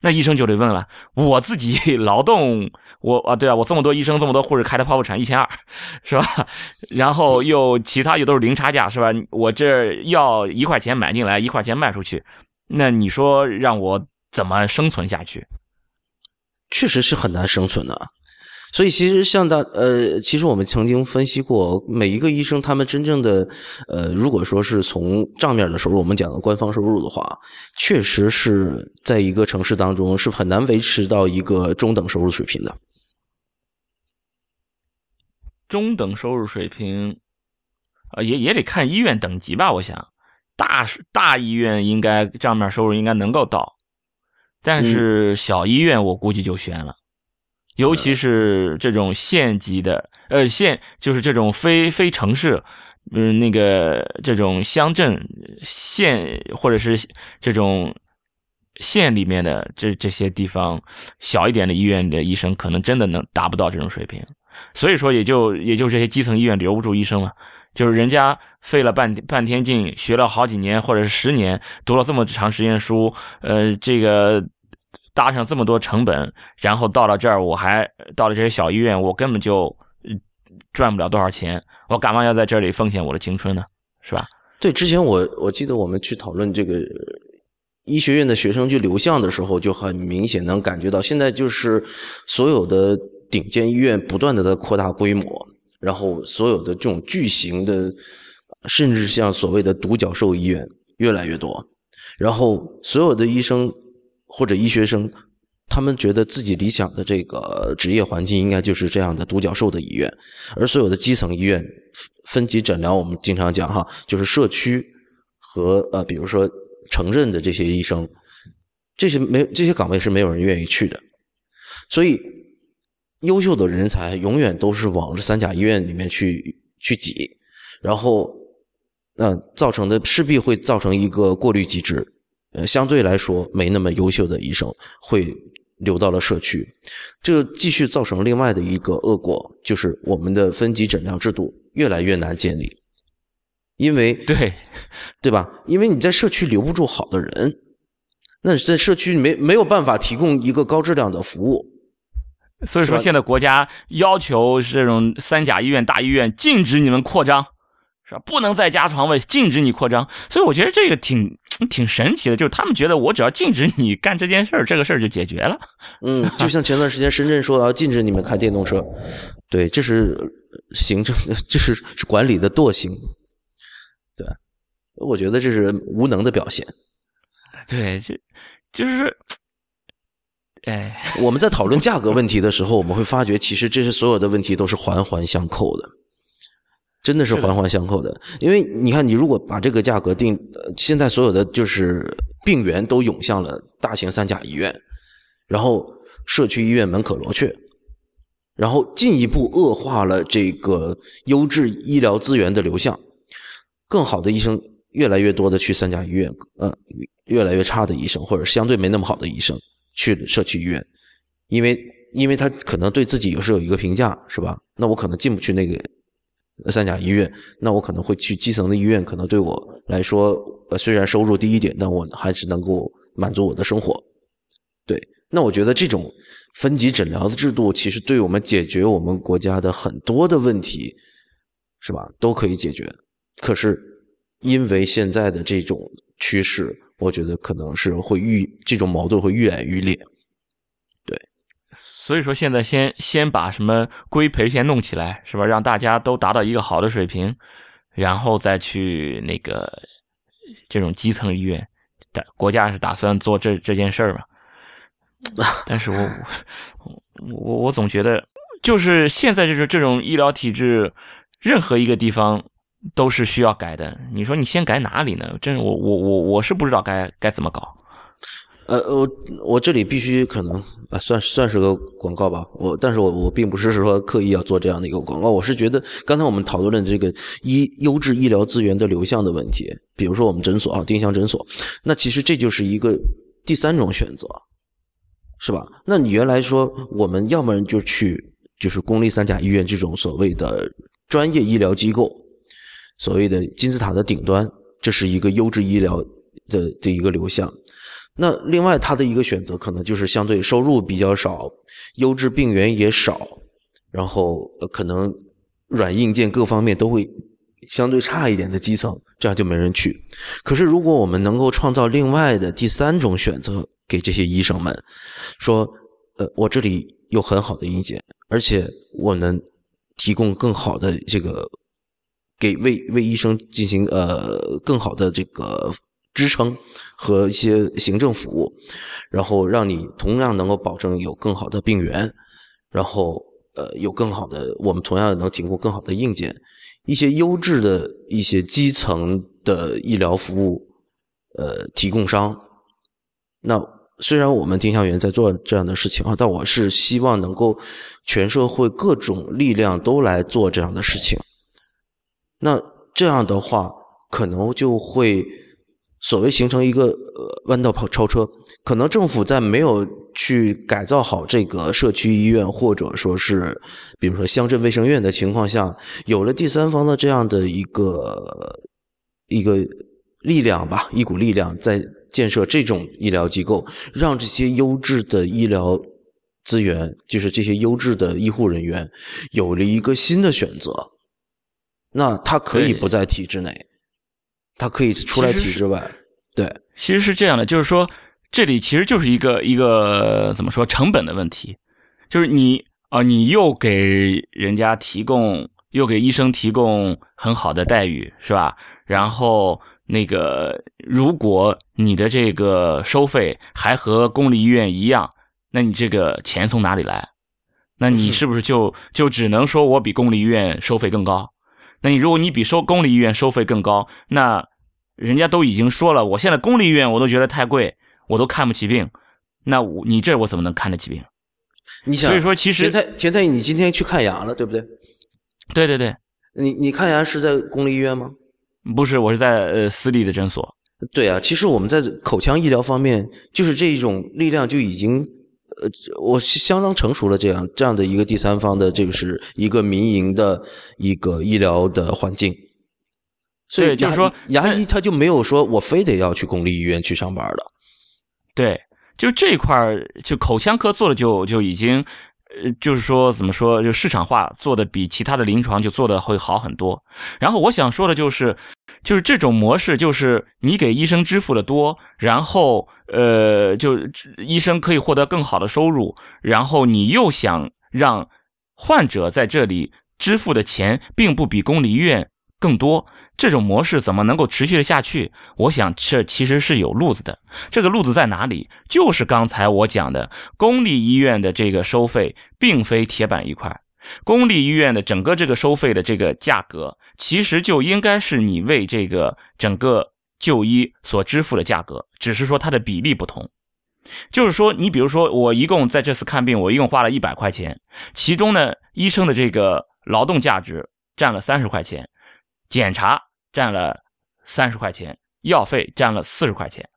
那医生就得问了：我自己 劳动，我啊，对啊，我这么多医生，这么多护士开的剖腹产一千二，是吧？然后又其他又都是零差价，是吧？我这要一块钱买进来，一块钱卖出去，那你说让我怎么生存下去？确实是很难生存的。所以其实像大呃，其实我们曾经分析过，每一个医生他们真正的呃，如果说是从账面的收入，我们讲的官方收入的话，确实是在一个城市当中是很难维持到一个中等收入水平的。中等收入水平，啊，也也得看医院等级吧。我想，大大医院应该账面收入应该能够到，但是小医院我估计就悬了。尤其是这种县级的，呃，县就是这种非非城市，嗯，那个这种乡镇、县或者是这种县里面的这这些地方小一点的医院的医生，可能真的能达不到这种水平。所以说，也就也就这些基层医院留不住医生了，就是人家费了半半天劲，学了好几年或者是十年，读了这么长时间书，呃，这个。搭上这么多成本，然后到了这儿，我还到了这些小医院，我根本就赚不了多少钱，我干嘛要在这里奉献我的青春呢？是吧？对，之前我我记得我们去讨论这个医学院的学生去流向的时候，就很明显能感觉到，现在就是所有的顶尖医院不断的在扩大规模，然后所有的这种巨型的，甚至像所谓的独角兽医院越来越多，然后所有的医生。或者医学生，他们觉得自己理想的这个职业环境应该就是这样的独角兽的医院，而所有的基层医院、分级诊疗，我们经常讲哈，就是社区和呃，比如说城镇的这些医生，这些没这些岗位是没有人愿意去的，所以优秀的人才永远都是往这三甲医院里面去去挤，然后那造成的势必会造成一个过滤机制。呃，相对来说没那么优秀的医生会流到了社区，这继续造成另外的一个恶果，就是我们的分级诊疗制度越来越难建立，因为对对吧？因为你在社区留不住好的人，那在社区没没有办法提供一个高质量的服务，所以说现在国家要求这种三甲医院、大医院禁止你们扩张。是吧？不能再加床位，禁止你扩张。所以我觉得这个挺 挺神奇的，就是他们觉得我只要禁止你干这件事儿，这个事儿就解决了。嗯，就像前段时间深圳说要禁止你们开电动车，对，这是行政，这是管理的惰性。对，我觉得这是无能的表现。对，就就是，哎，我们在讨论价格问题的时候，我们会发觉，其实这些所有的问题都是环环相扣的。真的是环环相扣的，因为你看，你如果把这个价格定，现在所有的就是病源都涌向了大型三甲医院，然后社区医院门可罗雀，然后进一步恶化了这个优质医疗资源的流向，更好的医生越来越多的去三甲医院，呃，越来越差的医生或者相对没那么好的医生去社区医院，因为因为他可能对自己有时有一个评价是吧？那我可能进不去那个。三甲医院，那我可能会去基层的医院，可能对我来说，呃，虽然收入低一点，但我还是能够满足我的生活。对，那我觉得这种分级诊疗的制度，其实对我们解决我们国家的很多的问题，是吧，都可以解决。可是因为现在的这种趋势，我觉得可能是会愈这种矛盾会愈演愈烈。对所以说，现在先先把什么规培先弄起来，是吧？让大家都达到一个好的水平，然后再去那个这种基层医院。打国家是打算做这这件事儿嘛？但是我我我总觉得，就是现在就是这种医疗体制，任何一个地方都是需要改的。你说你先改哪里呢？真我我我我是不知道该该怎么搞。呃，我我这里必须可能啊，算算是个广告吧。我，但是我我并不是说刻意要做这样的一个广告。我是觉得，刚才我们讨论的这个医优质医疗资源的流向的问题，比如说我们诊所啊，丁香诊所，那其实这就是一个第三种选择，是吧？那你原来说我们要么就去就是公立三甲医院这种所谓的专业医疗机构，所谓的金字塔的顶端，这是一个优质医疗的的一个流向。那另外，他的一个选择可能就是相对收入比较少，优质病源也少，然后可能软硬件各方面都会相对差一点的基层，这样就没人去。可是，如果我们能够创造另外的第三种选择给这些医生们，说，呃，我这里有很好的硬件，而且我能提供更好的这个给为为医生进行呃更好的这个。支撑和一些行政服务，然后让你同样能够保证有更好的病源，然后呃有更好的，我们同样能提供更好的硬件，一些优质的一些基层的医疗服务，呃提供商。那虽然我们丁香园在做这样的事情啊，但我是希望能够全社会各种力量都来做这样的事情。那这样的话，可能就会。所谓形成一个呃弯道跑超车，可能政府在没有去改造好这个社区医院，或者说是比如说乡镇卫生院的情况下，有了第三方的这样的一个一个力量吧，一股力量在建设这种医疗机构，让这些优质的医疗资源，就是这些优质的医护人员，有了一个新的选择，那他可以不在体制内。他可以出来体制外，对，其实是这样的，就是说这里其实就是一个一个怎么说成本的问题，就是你啊，你又给人家提供，又给医生提供很好的待遇，是吧？然后那个，如果你的这个收费还和公立医院一样，那你这个钱从哪里来？那你是不是就就只能说我比公立医院收费更高？那你如果你比收公立医院收费更高，那人家都已经说了，我现在公立医院我都觉得太贵，我都看不起病，那我你这我怎么能看得起病？你想，所以说其实田太田太，你今天去看牙了，对不对？对对对，你你看牙是在公立医院吗？不是，我是在呃私立的诊所。对啊，其实我们在口腔医疗方面，就是这一种力量就已经。呃，我相当成熟了，这样这样的一个第三方的，这个是一个民营的一个医疗的环境，所以就是说，牙医他就没有说我非得要去公立医院去上班的，对，就这一块就口腔科做的就就已经。呃，就是说，怎么说，就市场化做的比其他的临床就做的会好很多。然后我想说的就是，就是这种模式，就是你给医生支付的多，然后呃，就医生可以获得更好的收入，然后你又想让患者在这里支付的钱并不比公立医院更多。这种模式怎么能够持续的下去？我想这其实是有路子的。这个路子在哪里？就是刚才我讲的，公立医院的这个收费并非铁板一块。公立医院的整个这个收费的这个价格，其实就应该是你为这个整个就医所支付的价格，只是说它的比例不同。就是说，你比如说，我一共在这次看病，我一共花了一百块钱，其中呢，医生的这个劳动价值占了三十块钱。检查占了三十块钱，药费占了四十块钱，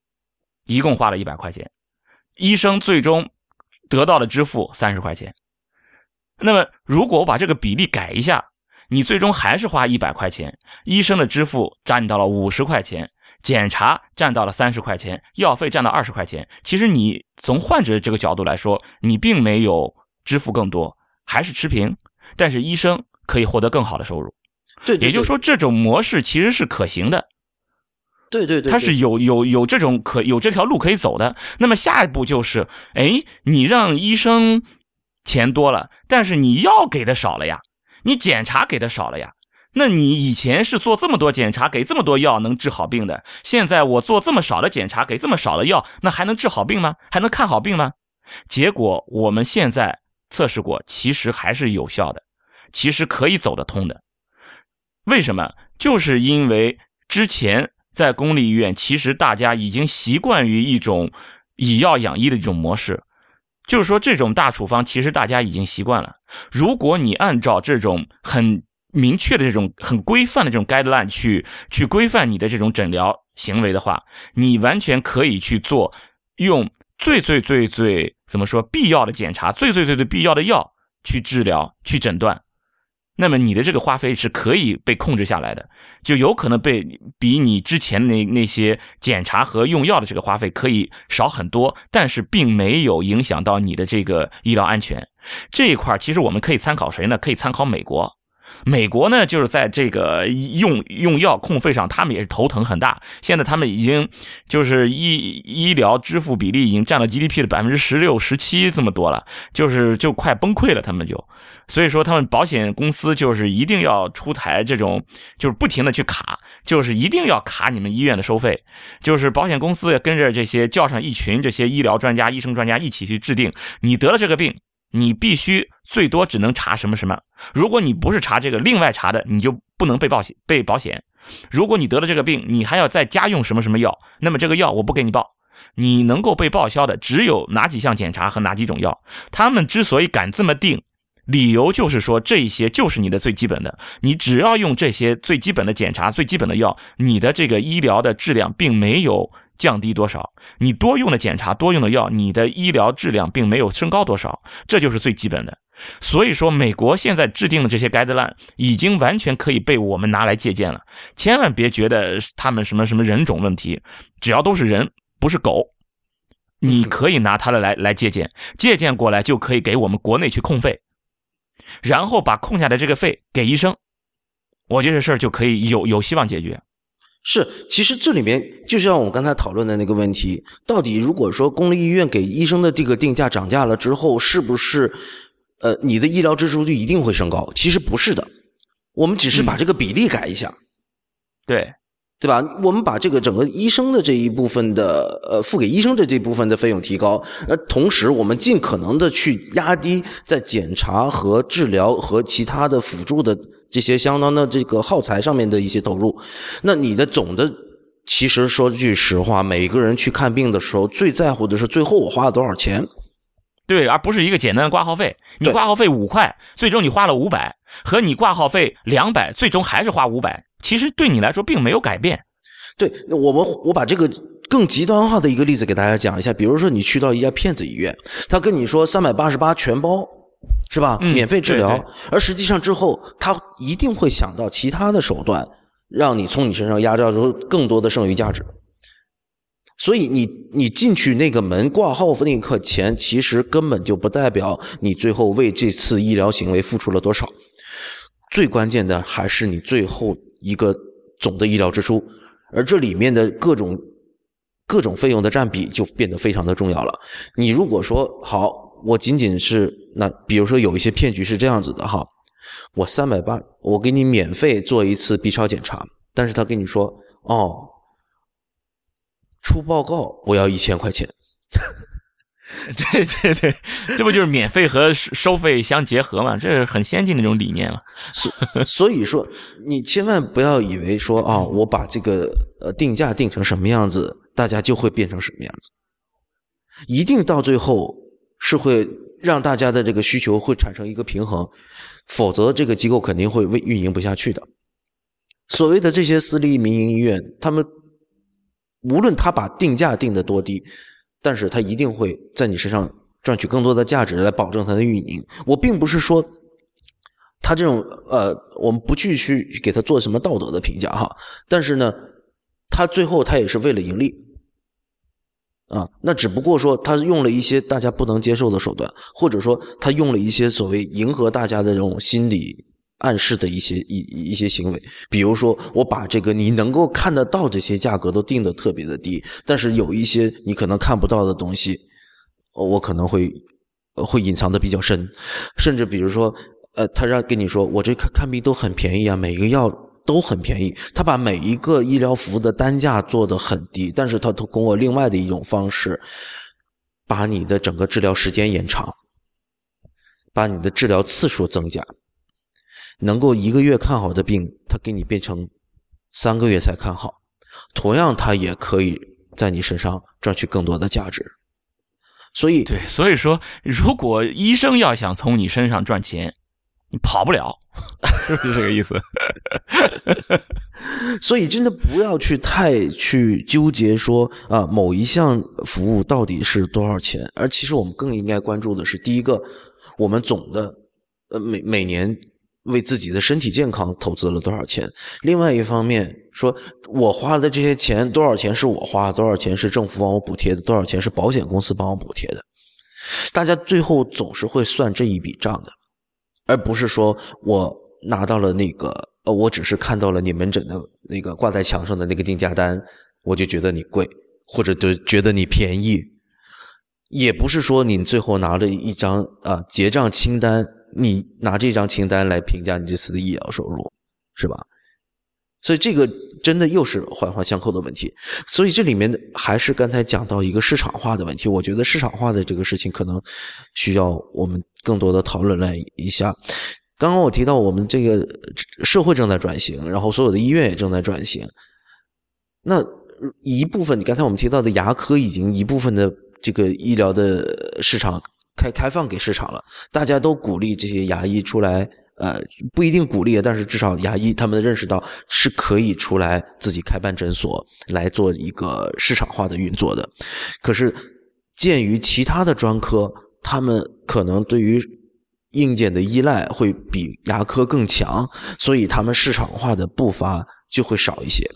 一共花了一百块钱。医生最终得到的支付三十块钱。那么，如果我把这个比例改一下，你最终还是花一百块钱，医生的支付占到了五十块钱，检查占到了三十块钱，药费占到二十块钱。其实你从患者这个角度来说，你并没有支付更多，还是持平，但是医生可以获得更好的收入。对，也就是说，这种模式其实是可行的。对对对，它是有有有这种可有这条路可以走的。那么下一步就是，哎，你让医生钱多了，但是你药给的少了呀，你检查给的少了呀。那你以前是做这么多检查，给这么多药能治好病的，现在我做这么少的检查，给这么少的药，那还能治好病吗？还能看好病吗？结果我们现在测试过，其实还是有效的，其实可以走得通的。为什么？就是因为之前在公立医院，其实大家已经习惯于一种以药养医的这种模式，就是说这种大处方，其实大家已经习惯了。如果你按照这种很明确的这种很规范的这种 guideline 去去规范你的这种诊疗行为的话，你完全可以去做用最最最最怎么说必要的检查，最最最最必要的药去治疗去诊断。那么你的这个花费是可以被控制下来的，就有可能被比你之前那那些检查和用药的这个花费可以少很多，但是并没有影响到你的这个医疗安全。这一块其实我们可以参考谁呢？可以参考美国。美国呢，就是在这个用用药控费上，他们也是头疼很大。现在他们已经就是医医疗支付比例已经占了 GDP 的百分之十六、十七这么多了，就是就快崩溃了。他们就，所以说他们保险公司就是一定要出台这种，就是不停的去卡，就是一定要卡你们医院的收费。就是保险公司要跟着这些叫上一群这些医疗专家、医生专家一起去制定，你得了这个病。你必须最多只能查什么什么，如果你不是查这个，另外查的你就不能被保险被保险。如果你得了这个病，你还要再加用什么什么药，那么这个药我不给你报。你能够被报销的只有哪几项检查和哪几种药。他们之所以敢这么定，理由就是说这些就是你的最基本的，你只要用这些最基本的检查、最基本的药，你的这个医疗的质量并没有。降低多少？你多用的检查、多用的药，你的医疗质量并没有升高多少，这就是最基本的。所以说，美国现在制定的这些 guideline 已经完全可以被我们拿来借鉴了。千万别觉得他们什么什么人种问题，只要都是人，不是狗，你可以拿它的来来借鉴，借鉴过来就可以给我们国内去控费，然后把空下的这个费给医生，我觉得这事儿就可以有有希望解决。是，其实这里面就像我们刚才讨论的那个问题，到底如果说公立医院给医生的这个定价涨价了之后，是不是呃你的医疗支出就一定会升高？其实不是的，我们只是把这个比例改一下，对对吧？我们把这个整个医生的这一部分的呃付给医生的这部分的费用提高，而同时我们尽可能的去压低在检查和治疗和其他的辅助的。这些相当的这个耗材上面的一些投入，那你的总的，其实说句实话，每个人去看病的时候，最在乎的是最后我花了多少钱，对，而不是一个简单的挂号费。你挂号费五块，最终你花了五百，和你挂号费两百，最终还是花五百，其实对你来说并没有改变。对，我们我把这个更极端化的一个例子给大家讲一下，比如说你去到一家骗子医院，他跟你说三百八十八全包。是吧？免费治疗，而实际上之后他一定会想到其他的手段，让你从你身上压榨出更多的剩余价值。所以你你进去那个门挂号那一刻钱，其实根本就不代表你最后为这次医疗行为付出了多少。最关键的还是你最后一个总的医疗支出，而这里面的各种各种费用的占比就变得非常的重要了。你如果说好。我仅仅是那，比如说有一些骗局是这样子的哈，我三百八，我给你免费做一次 B 超检查，但是他跟你说哦，出报告我要一千块钱，对对对，这不就是免费和收费相结合嘛？这是很先进的一种理念了。所所以说，你千万不要以为说啊，我把这个呃定价定成什么样子，大家就会变成什么样子，一定到最后。是会让大家的这个需求会产生一个平衡，否则这个机构肯定会为运营不下去的。所谓的这些私立民营医院，他们无论他把定价定的多低，但是他一定会在你身上赚取更多的价值来保证它的运营。我并不是说他这种呃，我们不去去给他做什么道德的评价哈，但是呢，他最后他也是为了盈利。啊，那只不过说他用了一些大家不能接受的手段，或者说他用了一些所谓迎合大家的这种心理暗示的一些一一些行为，比如说我把这个你能够看得到这些价格都定的特别的低，但是有一些你可能看不到的东西，我可能会会隐藏的比较深，甚至比如说，呃，他让跟你说我这看看病都很便宜啊，每一个药。都很便宜，他把每一个医疗服务的单价做得很低，但是他通过另外的一种方式，把你的整个治疗时间延长，把你的治疗次数增加，能够一个月看好的病，他给你变成三个月才看好，同样他也可以在你身上赚取更多的价值。所以，对，所以说，如果医生要想从你身上赚钱。你跑不了，是不是这个意思？所以真的不要去太去纠结说啊，某一项服务到底是多少钱？而其实我们更应该关注的是，第一个，我们总的呃每每年为自己的身体健康投资了多少钱？另外一方面说，我花的这些钱多少钱是我花，多少钱是政府帮我补贴的，多少钱是保险公司帮我补贴的？大家最后总是会算这一笔账的，而不是说我拿到了那个，呃，我只是看到了你门诊的那个挂在墙上的那个定价单，我就觉得你贵，或者就觉得你便宜，也不是说你最后拿了一张啊结账清单。你拿这张清单来评价你这次的医疗收入，是吧？所以这个真的又是环环相扣的问题。所以这里面还是刚才讲到一个市场化的问题。我觉得市场化的这个事情可能需要我们更多的讨论了一下。刚刚我提到我们这个社会正在转型，然后所有的医院也正在转型。那一部分，刚才我们提到的牙科已经一部分的这个医疗的市场。开开放给市场了，大家都鼓励这些牙医出来，呃，不一定鼓励，但是至少牙医他们认识到是可以出来自己开办诊所来做一个市场化的运作的。可是，鉴于其他的专科，他们可能对于硬件的依赖会比牙科更强，所以他们市场化的步伐就会少一些。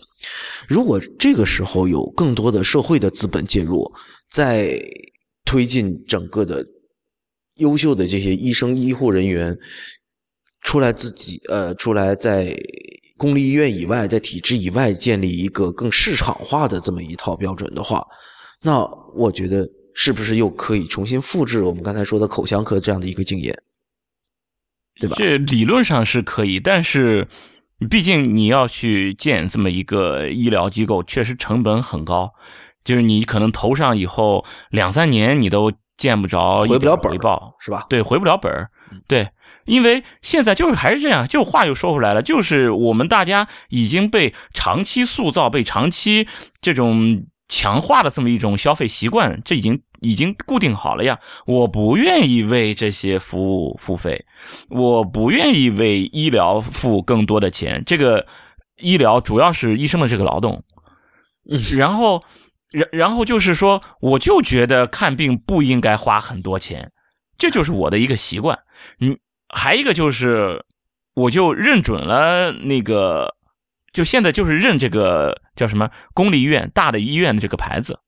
如果这个时候有更多的社会的资本介入，在推进整个的。优秀的这些医生、医护人员出来自己呃，出来在公立医院以外，在体制以外建立一个更市场化的这么一套标准的话，那我觉得是不是又可以重新复制我们刚才说的口腔科这样的一个经验，对吧？这理论上是可以，但是毕竟你要去建这么一个医疗机构，确实成本很高，就是你可能投上以后两三年你都。见不着回不了本回报是吧？对，回不了本儿。对，因为现在就是还是这样，就话又说回来了，就是我们大家已经被长期塑造、被长期这种强化的这么一种消费习惯，这已经已经固定好了呀。我不愿意为这些服务付费，我不愿意为医疗付更多的钱。这个医疗主要是医生的这个劳动，然后。然然后就是说，我就觉得看病不应该花很多钱，这就是我的一个习惯。你还一个就是，我就认准了那个，就现在就是认这个叫什么公立医院大的医院的这个牌子，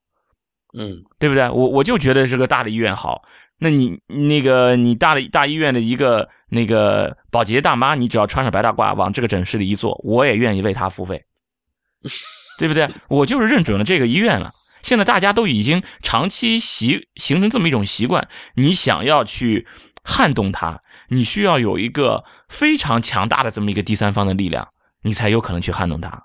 嗯，对不对？我我就觉得这个大的医院好。那你那个你大的大医院的一个那个保洁大妈，你只要穿上白大褂往这个诊室里一坐，我也愿意为她付费。对不对？我就是认准了这个医院了。现在大家都已经长期习形成这么一种习惯，你想要去撼动它，你需要有一个非常强大的这么一个第三方的力量，你才有可能去撼动它。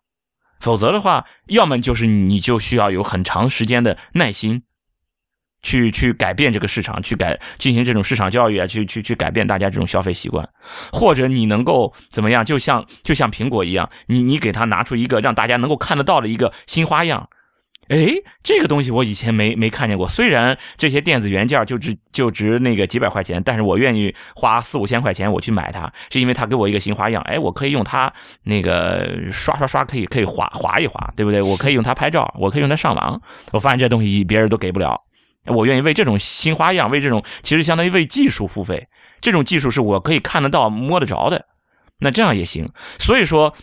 否则的话，要么就是你就需要有很长时间的耐心。去去改变这个市场，去改进行这种市场教育啊，去去去改变大家这种消费习惯，或者你能够怎么样？就像就像苹果一样，你你给他拿出一个让大家能够看得到的一个新花样。哎，这个东西我以前没没看见过。虽然这些电子元件就值就值那个几百块钱，但是我愿意花四五千块钱我去买它，是因为它给我一个新花样。哎，我可以用它那个刷刷刷，可以可以划划一划，对不对？我可以用它拍照，我可以用它上网。我发现这东西别人都给不了。我愿意为这种新花样，为这种其实相当于为技术付费。这种技术是我可以看得到、摸得着的，那这样也行。所以说，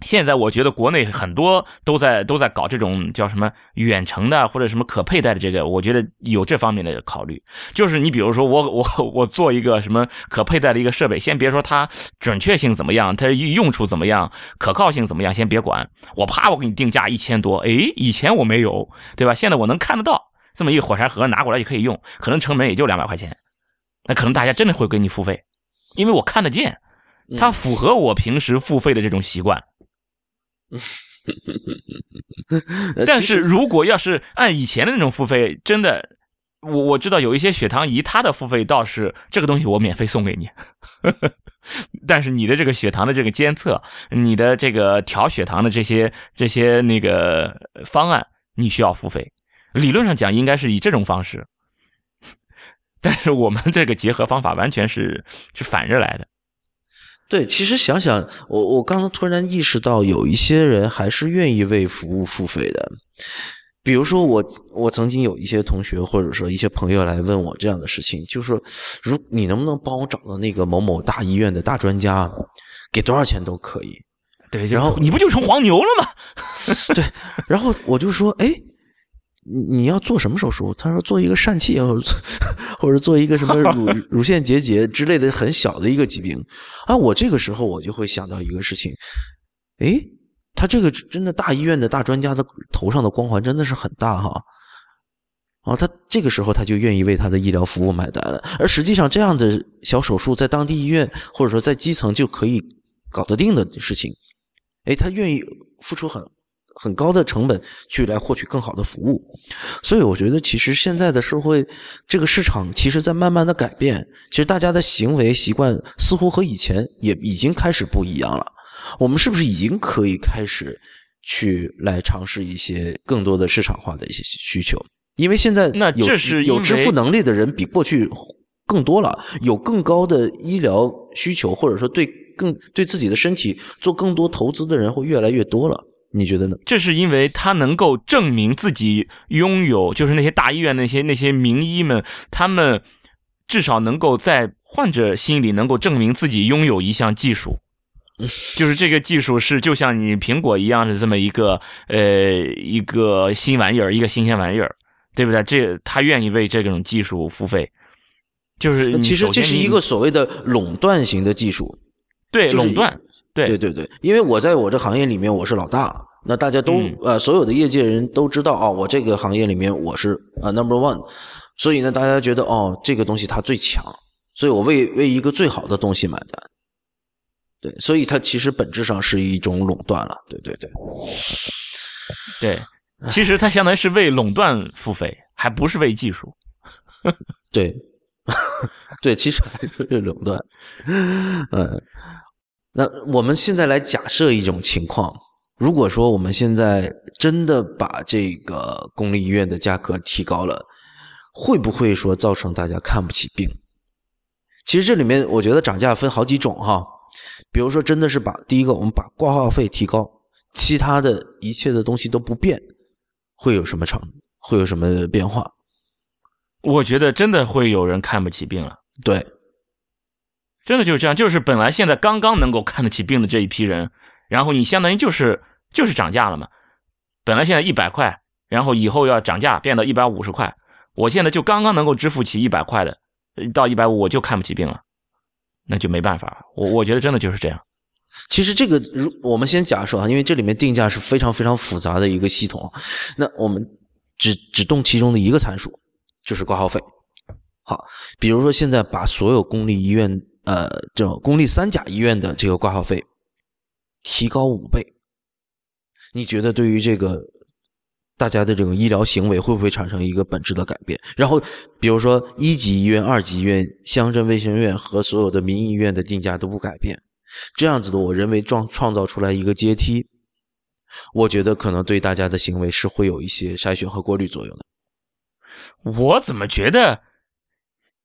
现在我觉得国内很多都在都在搞这种叫什么远程的或者什么可佩戴的这个，我觉得有这方面的考虑。就是你比如说我我我做一个什么可佩戴的一个设备，先别说它准确性怎么样，它用处怎么样，可靠性怎么样，先别管。我啪，我给你定价一千多，哎，以前我没有，对吧？现在我能看得到。这么一个火柴盒拿过来就可以用，可能成本也就两百块钱，那可能大家真的会给你付费，因为我看得见，它符合我平时付费的这种习惯。但是如果要是按以前的那种付费，真的，我我知道有一些血糖仪，它的付费倒是这个东西我免费送给你，但是你的这个血糖的这个监测，你的这个调血糖的这些这些那个方案，你需要付费。理论上讲，应该是以这种方式，但是我们这个结合方法完全是是反着来的。对，其实想想，我我刚刚突然意识到，有一些人还是愿意为服务付费的。比如说我我曾经有一些同学或者说一些朋友来问我这样的事情，就是说，如你能不能帮我找到那个某某大医院的大专家，给多少钱都可以。对，然后你不就成黄牛了吗？对，然后我就说，哎，你你要做什么手术？他说做一个疝气，或 者或者做一个什么乳 乳腺结节之类的很小的一个疾病。啊，我这个时候我就会想到一个事情，哎，他这个真的大医院的大专家的头上的光环真的是很大哈。啊，他这个时候他就愿意为他的医疗服务买单了。而实际上，这样的小手术在当地医院或者说在基层就可以搞得定的事情。哎，他愿意付出很很高的成本去来获取更好的服务，所以我觉得其实现在的社会这个市场其实在慢慢的改变，其实大家的行为习惯似乎和以前也已经开始不一样了。我们是不是已经可以开始去来尝试一些更多的市场化的一些需求？因为现在那有这是有支付能力的人比过去更多了，有更高的医疗需求，或者说对。更对自己的身体做更多投资的人会越来越多了，你觉得呢？这是因为他能够证明自己拥有，就是那些大医院那些那些名医们，他们至少能够在患者心里能够证明自己拥有一项技术，就是这个技术是就像你苹果一样的这么一个呃一个新玩意儿，一个新鲜玩意儿，对不对？这他愿意为这种技术付费，就是其实这是一个所谓的垄断型的技术。对垄断，对。对对对，因为我在我这行业里面我是老大，那大家都呃所有的业界人都知道啊，我这个行业里面我是呃 number one，所以呢大家觉得哦这个东西它最强，所以我为为一个最好的东西买单，对，所以它其实本质上是一种垄断了，对对对，对，其实它相当于是为垄断付费，还不是为技术，对，对，其实还是为垄断，嗯。那我们现在来假设一种情况，如果说我们现在真的把这个公立医院的价格提高了，会不会说造成大家看不起病？其实这里面我觉得涨价分好几种哈，比如说真的是把第一个我们把挂号费提高，其他的一切的东西都不变，会有什么成？会有什么变化？我觉得真的会有人看不起病了。对。真的就是这样，就是本来现在刚刚能够看得起病的这一批人，然后你相当于就是就是涨价了嘛。本来现在一百块，然后以后要涨价变到一百五十块，我现在就刚刚能够支付起一百块的，到一百五我就看不起病了，那就没办法。我我觉得真的就是这样。其实这个如我们先假设啊，因为这里面定价是非常非常复杂的一个系统，那我们只只动其中的一个参数，就是挂号费。好，比如说现在把所有公立医院。呃，这种公立三甲医院的这个挂号费提高五倍，你觉得对于这个大家的这种医疗行为会不会产生一个本质的改变？然后，比如说一级医院、二级医院、乡镇卫生院和所有的民营医院的定价都不改变，这样子的我人为创创造出来一个阶梯，我觉得可能对大家的行为是会有一些筛选和过滤作用的。我怎么觉得？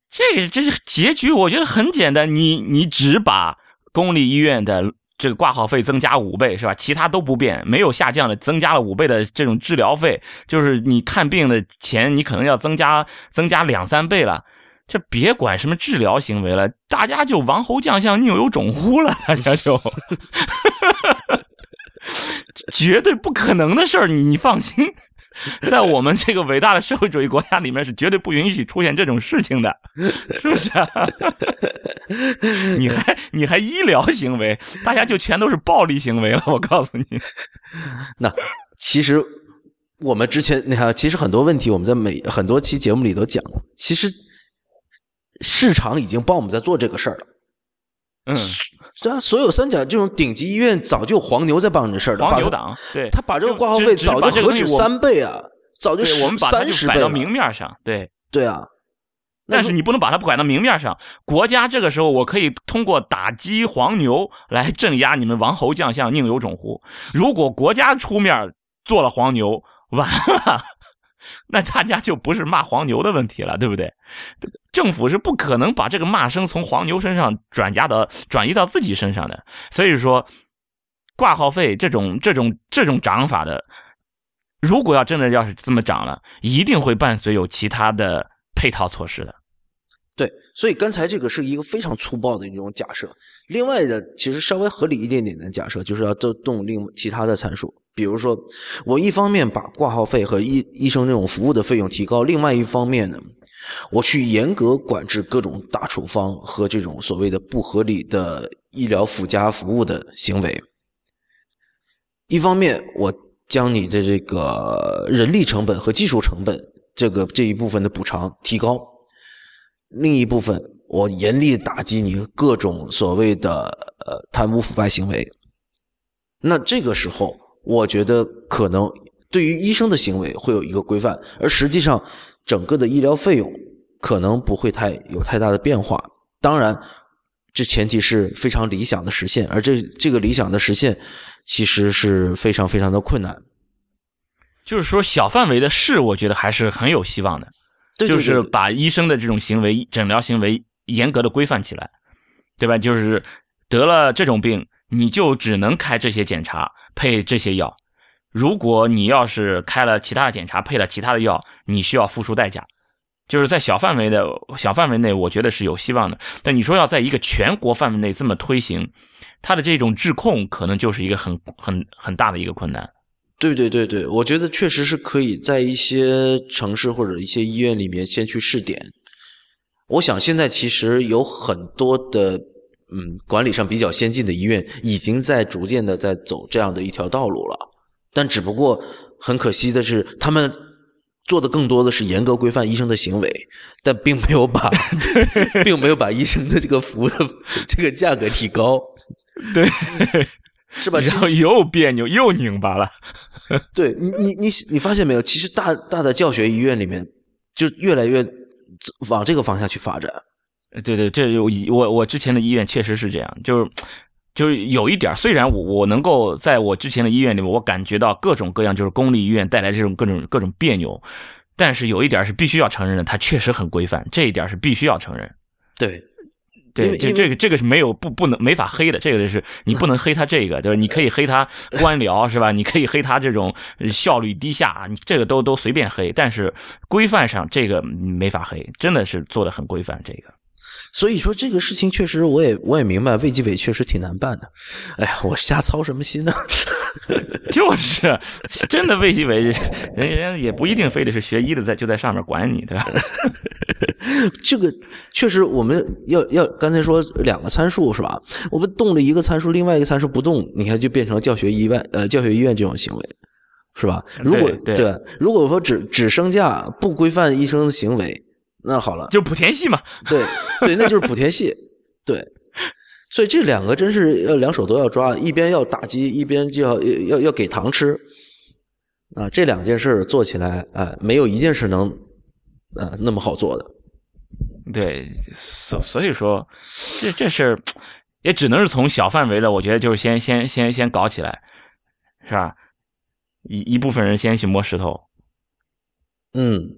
这个这是结局，我觉得很简单。你你只把公立医院的这个挂号费增加五倍是吧？其他都不变，没有下降的，增加了五倍的这种治疗费，就是你看病的钱，你可能要增加增加两三倍了。这别管什么治疗行为了，大家就王侯将相宁有种乎了，大家就，绝对不可能的事儿，你你放心。在我们这个伟大的社会主义国家里面，是绝对不允许出现这种事情的，是不是？你还你还医疗行为，大家就全都是暴力行为了。我告诉你，那其实我们之前你看，其实很多问题我们在每很多期节目里都讲，其实市场已经帮我们在做这个事儿了。嗯。对啊，所有三甲这种顶级医院早就黄牛在帮这事儿黄牛党，对，他把这个挂号费早就何止三倍啊，早就我们把它就摆到明面上，对对啊。但是你不能把它摆到明面上，国家这个时候我可以通过打击黄牛来镇压你们王侯将相宁有种乎？如果国家出面做了黄牛，完了。那大家就不是骂黄牛的问题了，对不对？政府是不可能把这个骂声从黄牛身上转嫁到转移到自己身上的。所以说，挂号费这种这种这种涨法的，如果要真的要是这么涨了，一定会伴随有其他的配套措施的。对，所以刚才这个是一个非常粗暴的一种假设。另外的，其实稍微合理一点点的假设，就是要动动另其他的参数。比如说，我一方面把挂号费和医医生这种服务的费用提高，另外一方面呢，我去严格管制各种大处方和这种所谓的不合理的医疗附加服务的行为。一方面，我将你的这个人力成本和技术成本这个这一部分的补偿提高。另一部分，我严厉打击你各种所谓的呃贪污腐败行为。那这个时候，我觉得可能对于医生的行为会有一个规范，而实际上整个的医疗费用可能不会太有太大的变化。当然，这前提是非常理想的实现，而这这个理想的实现其实是非常非常的困难。就是说，小范围的试，我觉得还是很有希望的。就是把医生的这种行为、诊疗行为严格的规范起来，对吧？就是得了这种病，你就只能开这些检查，配这些药。如果你要是开了其他的检查，配了其他的药，你需要付出代价。就是在小范围的小范围内，我觉得是有希望的。但你说要在一个全国范围内这么推行，它的这种质控可能就是一个很很很大的一个困难。对对对对，我觉得确实是可以在一些城市或者一些医院里面先去试点。我想现在其实有很多的嗯管理上比较先进的医院已经在逐渐的在走这样的一条道路了，但只不过很可惜的是，他们做的更多的是严格规范医生的行为，但并没有把 并没有把医生的这个服务的这个价格提高。对。是吧？然后又别扭又拧巴了。对你，你你你发现没有？其实大大的教学医院里面，就越来越往这个方向去发展。对对，这有我我之前的医院确实是这样，就是就是有一点，虽然我我能够在我之前的医院里面，我感觉到各种各样就是公立医院带来这种各种各种别扭，但是有一点是必须要承认的，它确实很规范，这一点是必须要承认。对。对，这这个这个是没有不不能没法黑的，这个是你不能黑他这个，就是你可以黑他官僚是吧？你可以黑他这种效率低下，你这个都都随便黑，但是规范上这个没法黑，真的是做的很规范这个。所以说这个事情确实，我也我也明白，卫计委确实挺难办的。哎呀，我瞎操什么心呢？就是真的卫计委，人人也不一定非得是学医的在就在上面管你，对吧？这个确实，我们要要刚才说两个参数是吧？我们动了一个参数，另外一个参数不动，你看就变成教学医院呃教学医院这种行为，是吧？如果对，如果说只只升价不规范医生的行为。那好了，就莆田系嘛，对对，那就是莆田系，对，所以这两个真是要两手都要抓，一边要打击，一边就要要要给糖吃，啊，这两件事做起来，啊，没有一件事能，呃，那么好做的，对，所所以说，这这事也只能是从小范围的，我觉得就是先先先先搞起来，是吧？一一部分人先去摸石头，嗯。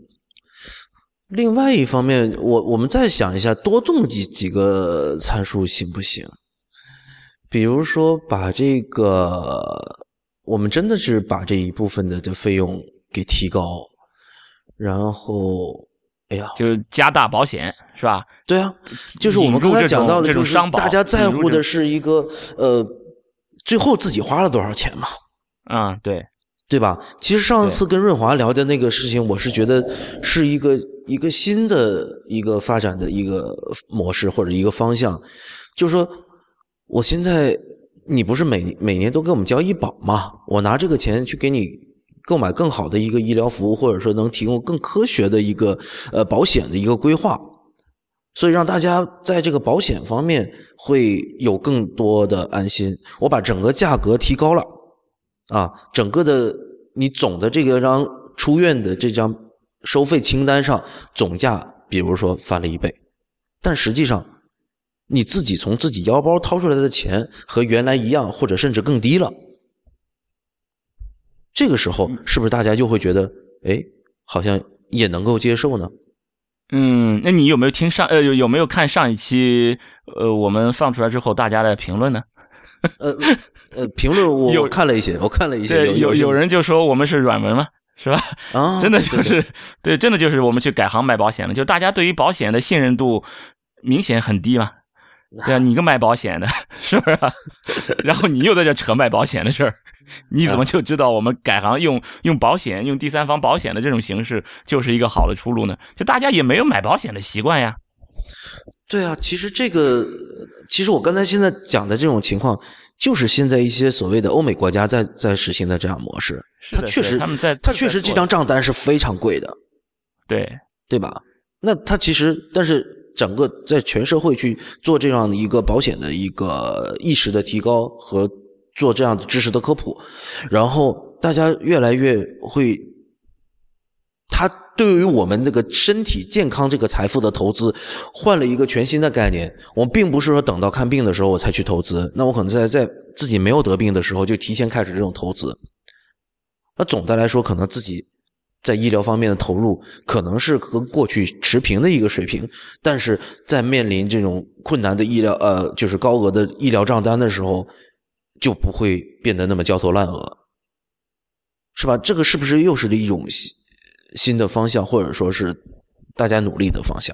另外一方面，我我们再想一下，多动几几个参数行不行？比如说，把这个，我们真的是把这一部分的的费用给提高，然后，哎呀，就是加大保险，是吧？对啊，就是我们刚才讲到的，就是大家在乎的是一个呃，最后自己花了多少钱嘛？啊，对。对吧？其实上次跟润华聊的那个事情，我是觉得是一个一个新的一个发展的一个模式或者一个方向，就是说，我现在你不是每每年都给我们交医保吗？我拿这个钱去给你购买更好的一个医疗服务，或者说能提供更科学的一个呃保险的一个规划，所以让大家在这个保险方面会有更多的安心。我把整个价格提高了。啊，整个的你总的这个张出院的这张收费清单上总价，比如说翻了一倍，但实际上你自己从自己腰包掏出来的钱和原来一样，或者甚至更低了。这个时候是不是大家就会觉得，哎，好像也能够接受呢？嗯，那你有没有听上呃有有没有看上一期呃我们放出来之后大家的评论呢？呃呃，评论我看了一些，我看了一些，对，有有有人就说我们是软文嘛，是吧？啊，真的就是对，真的就是我们去改行卖保险了，就大家对于保险的信任度明显很低嘛。对啊，你个卖保险的，是不是、啊？然后你又在这扯卖保险的事儿，你怎么就知道我们改行用用保险、用第三方保险的这种形式就是一个好的出路呢？就大家也没有买保险的习惯呀。对啊，其实这个，其实我刚才现在讲的这种情况，就是现在一些所谓的欧美国家在在实行的这样模式。是的它确实，他们在他确实这张账单是非常贵的，对对吧？那他其实，但是整个在全社会去做这样的一个保险的一个意识的提高和做这样的知识的科普，然后大家越来越会，他对于我们这个身体健康这个财富的投资，换了一个全新的概念。我并不是说等到看病的时候我才去投资，那我可能在在自己没有得病的时候就提前开始这种投资。那总的来说，可能自己在医疗方面的投入可能是跟过去持平的一个水平，但是在面临这种困难的医疗呃，就是高额的医疗账单的时候，就不会变得那么焦头烂额，是吧？这个是不是又是一种新新的方向，或者说是大家努力的方向？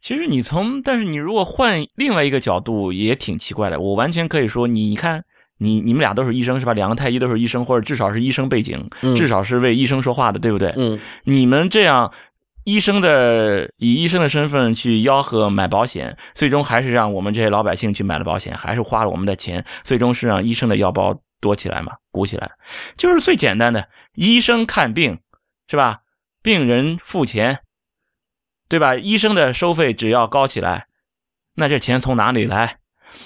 其实你从，但是你如果换另外一个角度，也挺奇怪的。我完全可以说，你看，你你们俩都是医生是吧？两个太医都是医生，或者至少是医生背景，嗯至少是为医生说话的，对不对？嗯你们这样，医生的以医生的身份去吆喝买保险，最终还是让我们这些老百姓去买了保险，还是花了我们的钱，最终是让医生的腰包多起来嘛，鼓起来，就是最简单的，医生看病是吧？病人付钱，对吧？医生的收费只要高起来，那这钱从哪里来？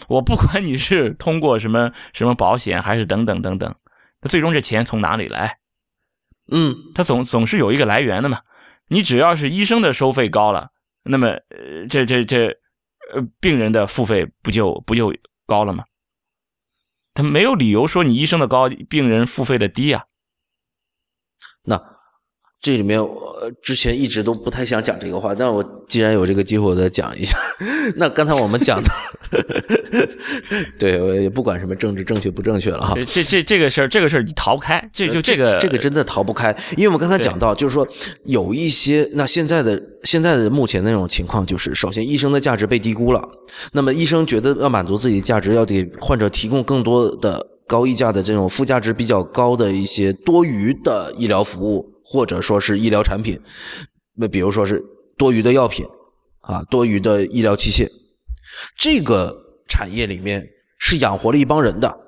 我不管你是通过什么什么保险，还是等等等等，那最终这钱从哪里来？嗯它总总是有一个来源的嘛。你只要是医生的收费高了，那么呃，这这这呃，病人的付费不就不就高了吗？他没有理由说你医生的高，病人付费的低啊。那这里面我之前一直都不太想讲这个话，但我既然有这个机会，我再讲一下。那刚才我们讲的，对，我也不管什么政治正确不正确了哈。这这这这个事儿，这个事儿你逃不开，这就这个呃这个真的逃不开，因为我们刚才讲到，就是说有一些那现在的现在的目前那种情况，就是首先医生的价值被低估了，那么医生觉得要满足自己的价值，要给患者提供更多的高溢价的这种附加值比较高的一些多余的医疗服务，或者说是医疗产品，那比如说是多余的药品啊，多余的医疗器械，这个产业里面是养活了一帮人的。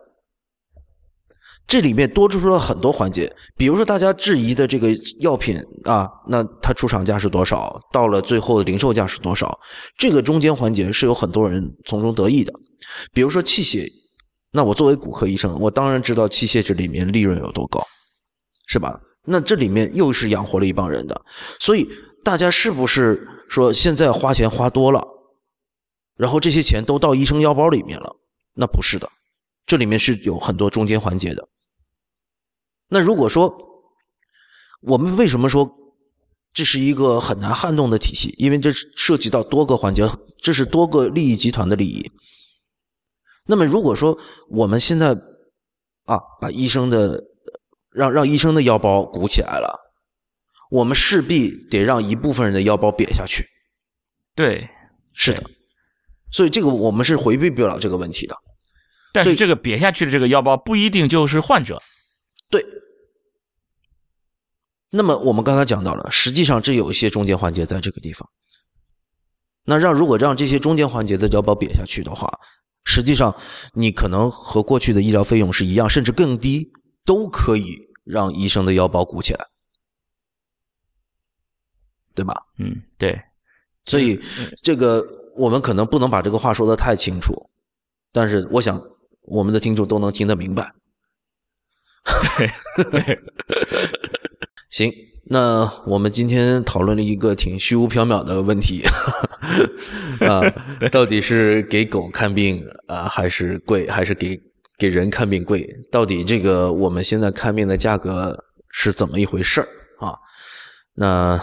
这里面多出了很多环节，比如说大家质疑的这个药品啊，那它出厂价是多少？到了最后的零售价是多少？这个中间环节是有很多人从中得益的。比如说器械，那我作为骨科医生，我当然知道器械这里面利润有多高，是吧？那这里面又是养活了一帮人的，所以大家是不是说现在花钱花多了，然后这些钱都到医生腰包里面了？那不是的，这里面是有很多中间环节的。那如果说我们为什么说这是一个很难撼动的体系？因为这涉及到多个环节，这是多个利益集团的利益。那么如果说我们现在啊把医生的让让医生的腰包鼓起来了，我们势必得让一部分人的腰包瘪下去。对，是的，所以这个我们是回避不了这个问题的。但是这个瘪下去的这个腰包不一定就是患者。对。那么我们刚才讲到了，实际上这有一些中间环节在这个地方。那让如果让这些中间环节的腰包瘪下去的话，实际上你可能和过去的医疗费用是一样，甚至更低，都可以让医生的腰包鼓起来，对吧？嗯，对，所以这个我们可能不能把这个话说的太清楚，但是我想我们的听众都能听得明白。对，行，那我们今天讨论了一个挺虚无缥缈的问题 啊，到底是给狗看病啊，还是贵，还是给给人看病贵？到底这个我们现在看病的价格是怎么一回事儿啊？那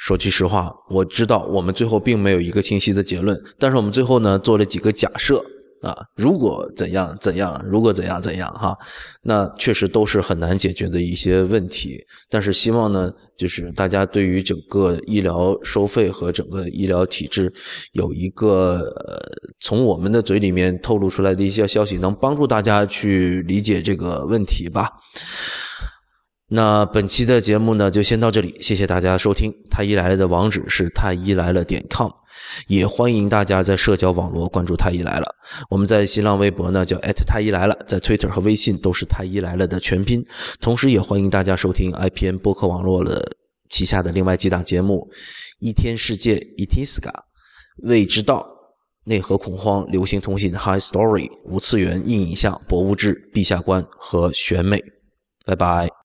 说句实话，我知道我们最后并没有一个清晰的结论，但是我们最后呢做了几个假设啊，如果怎样怎样，如果怎样怎样哈，那确实都是很难解决的一些问题。但是希望呢，就是大家对于整个医疗收费和整个医疗体制有一个呃，从我们的嘴里面透露出来的一些消息，能帮助大家去理解这个问题吧。那本期的节目呢，就先到这里，谢谢大家收听。太医来了的网址是太医来了点 com。也欢迎大家在社交网络关注太医来了。我们在新浪微博呢叫太医来了，在 Twitter 和微信都是太医来了的全拼。同时也欢迎大家收听 IPN 播客网络的旗下的另外几档节目：一天世界 （Itiska）、未知道、内核恐慌、流行通信 （High Story）、无次元硬影像、博物志、陛下观和选美。拜拜。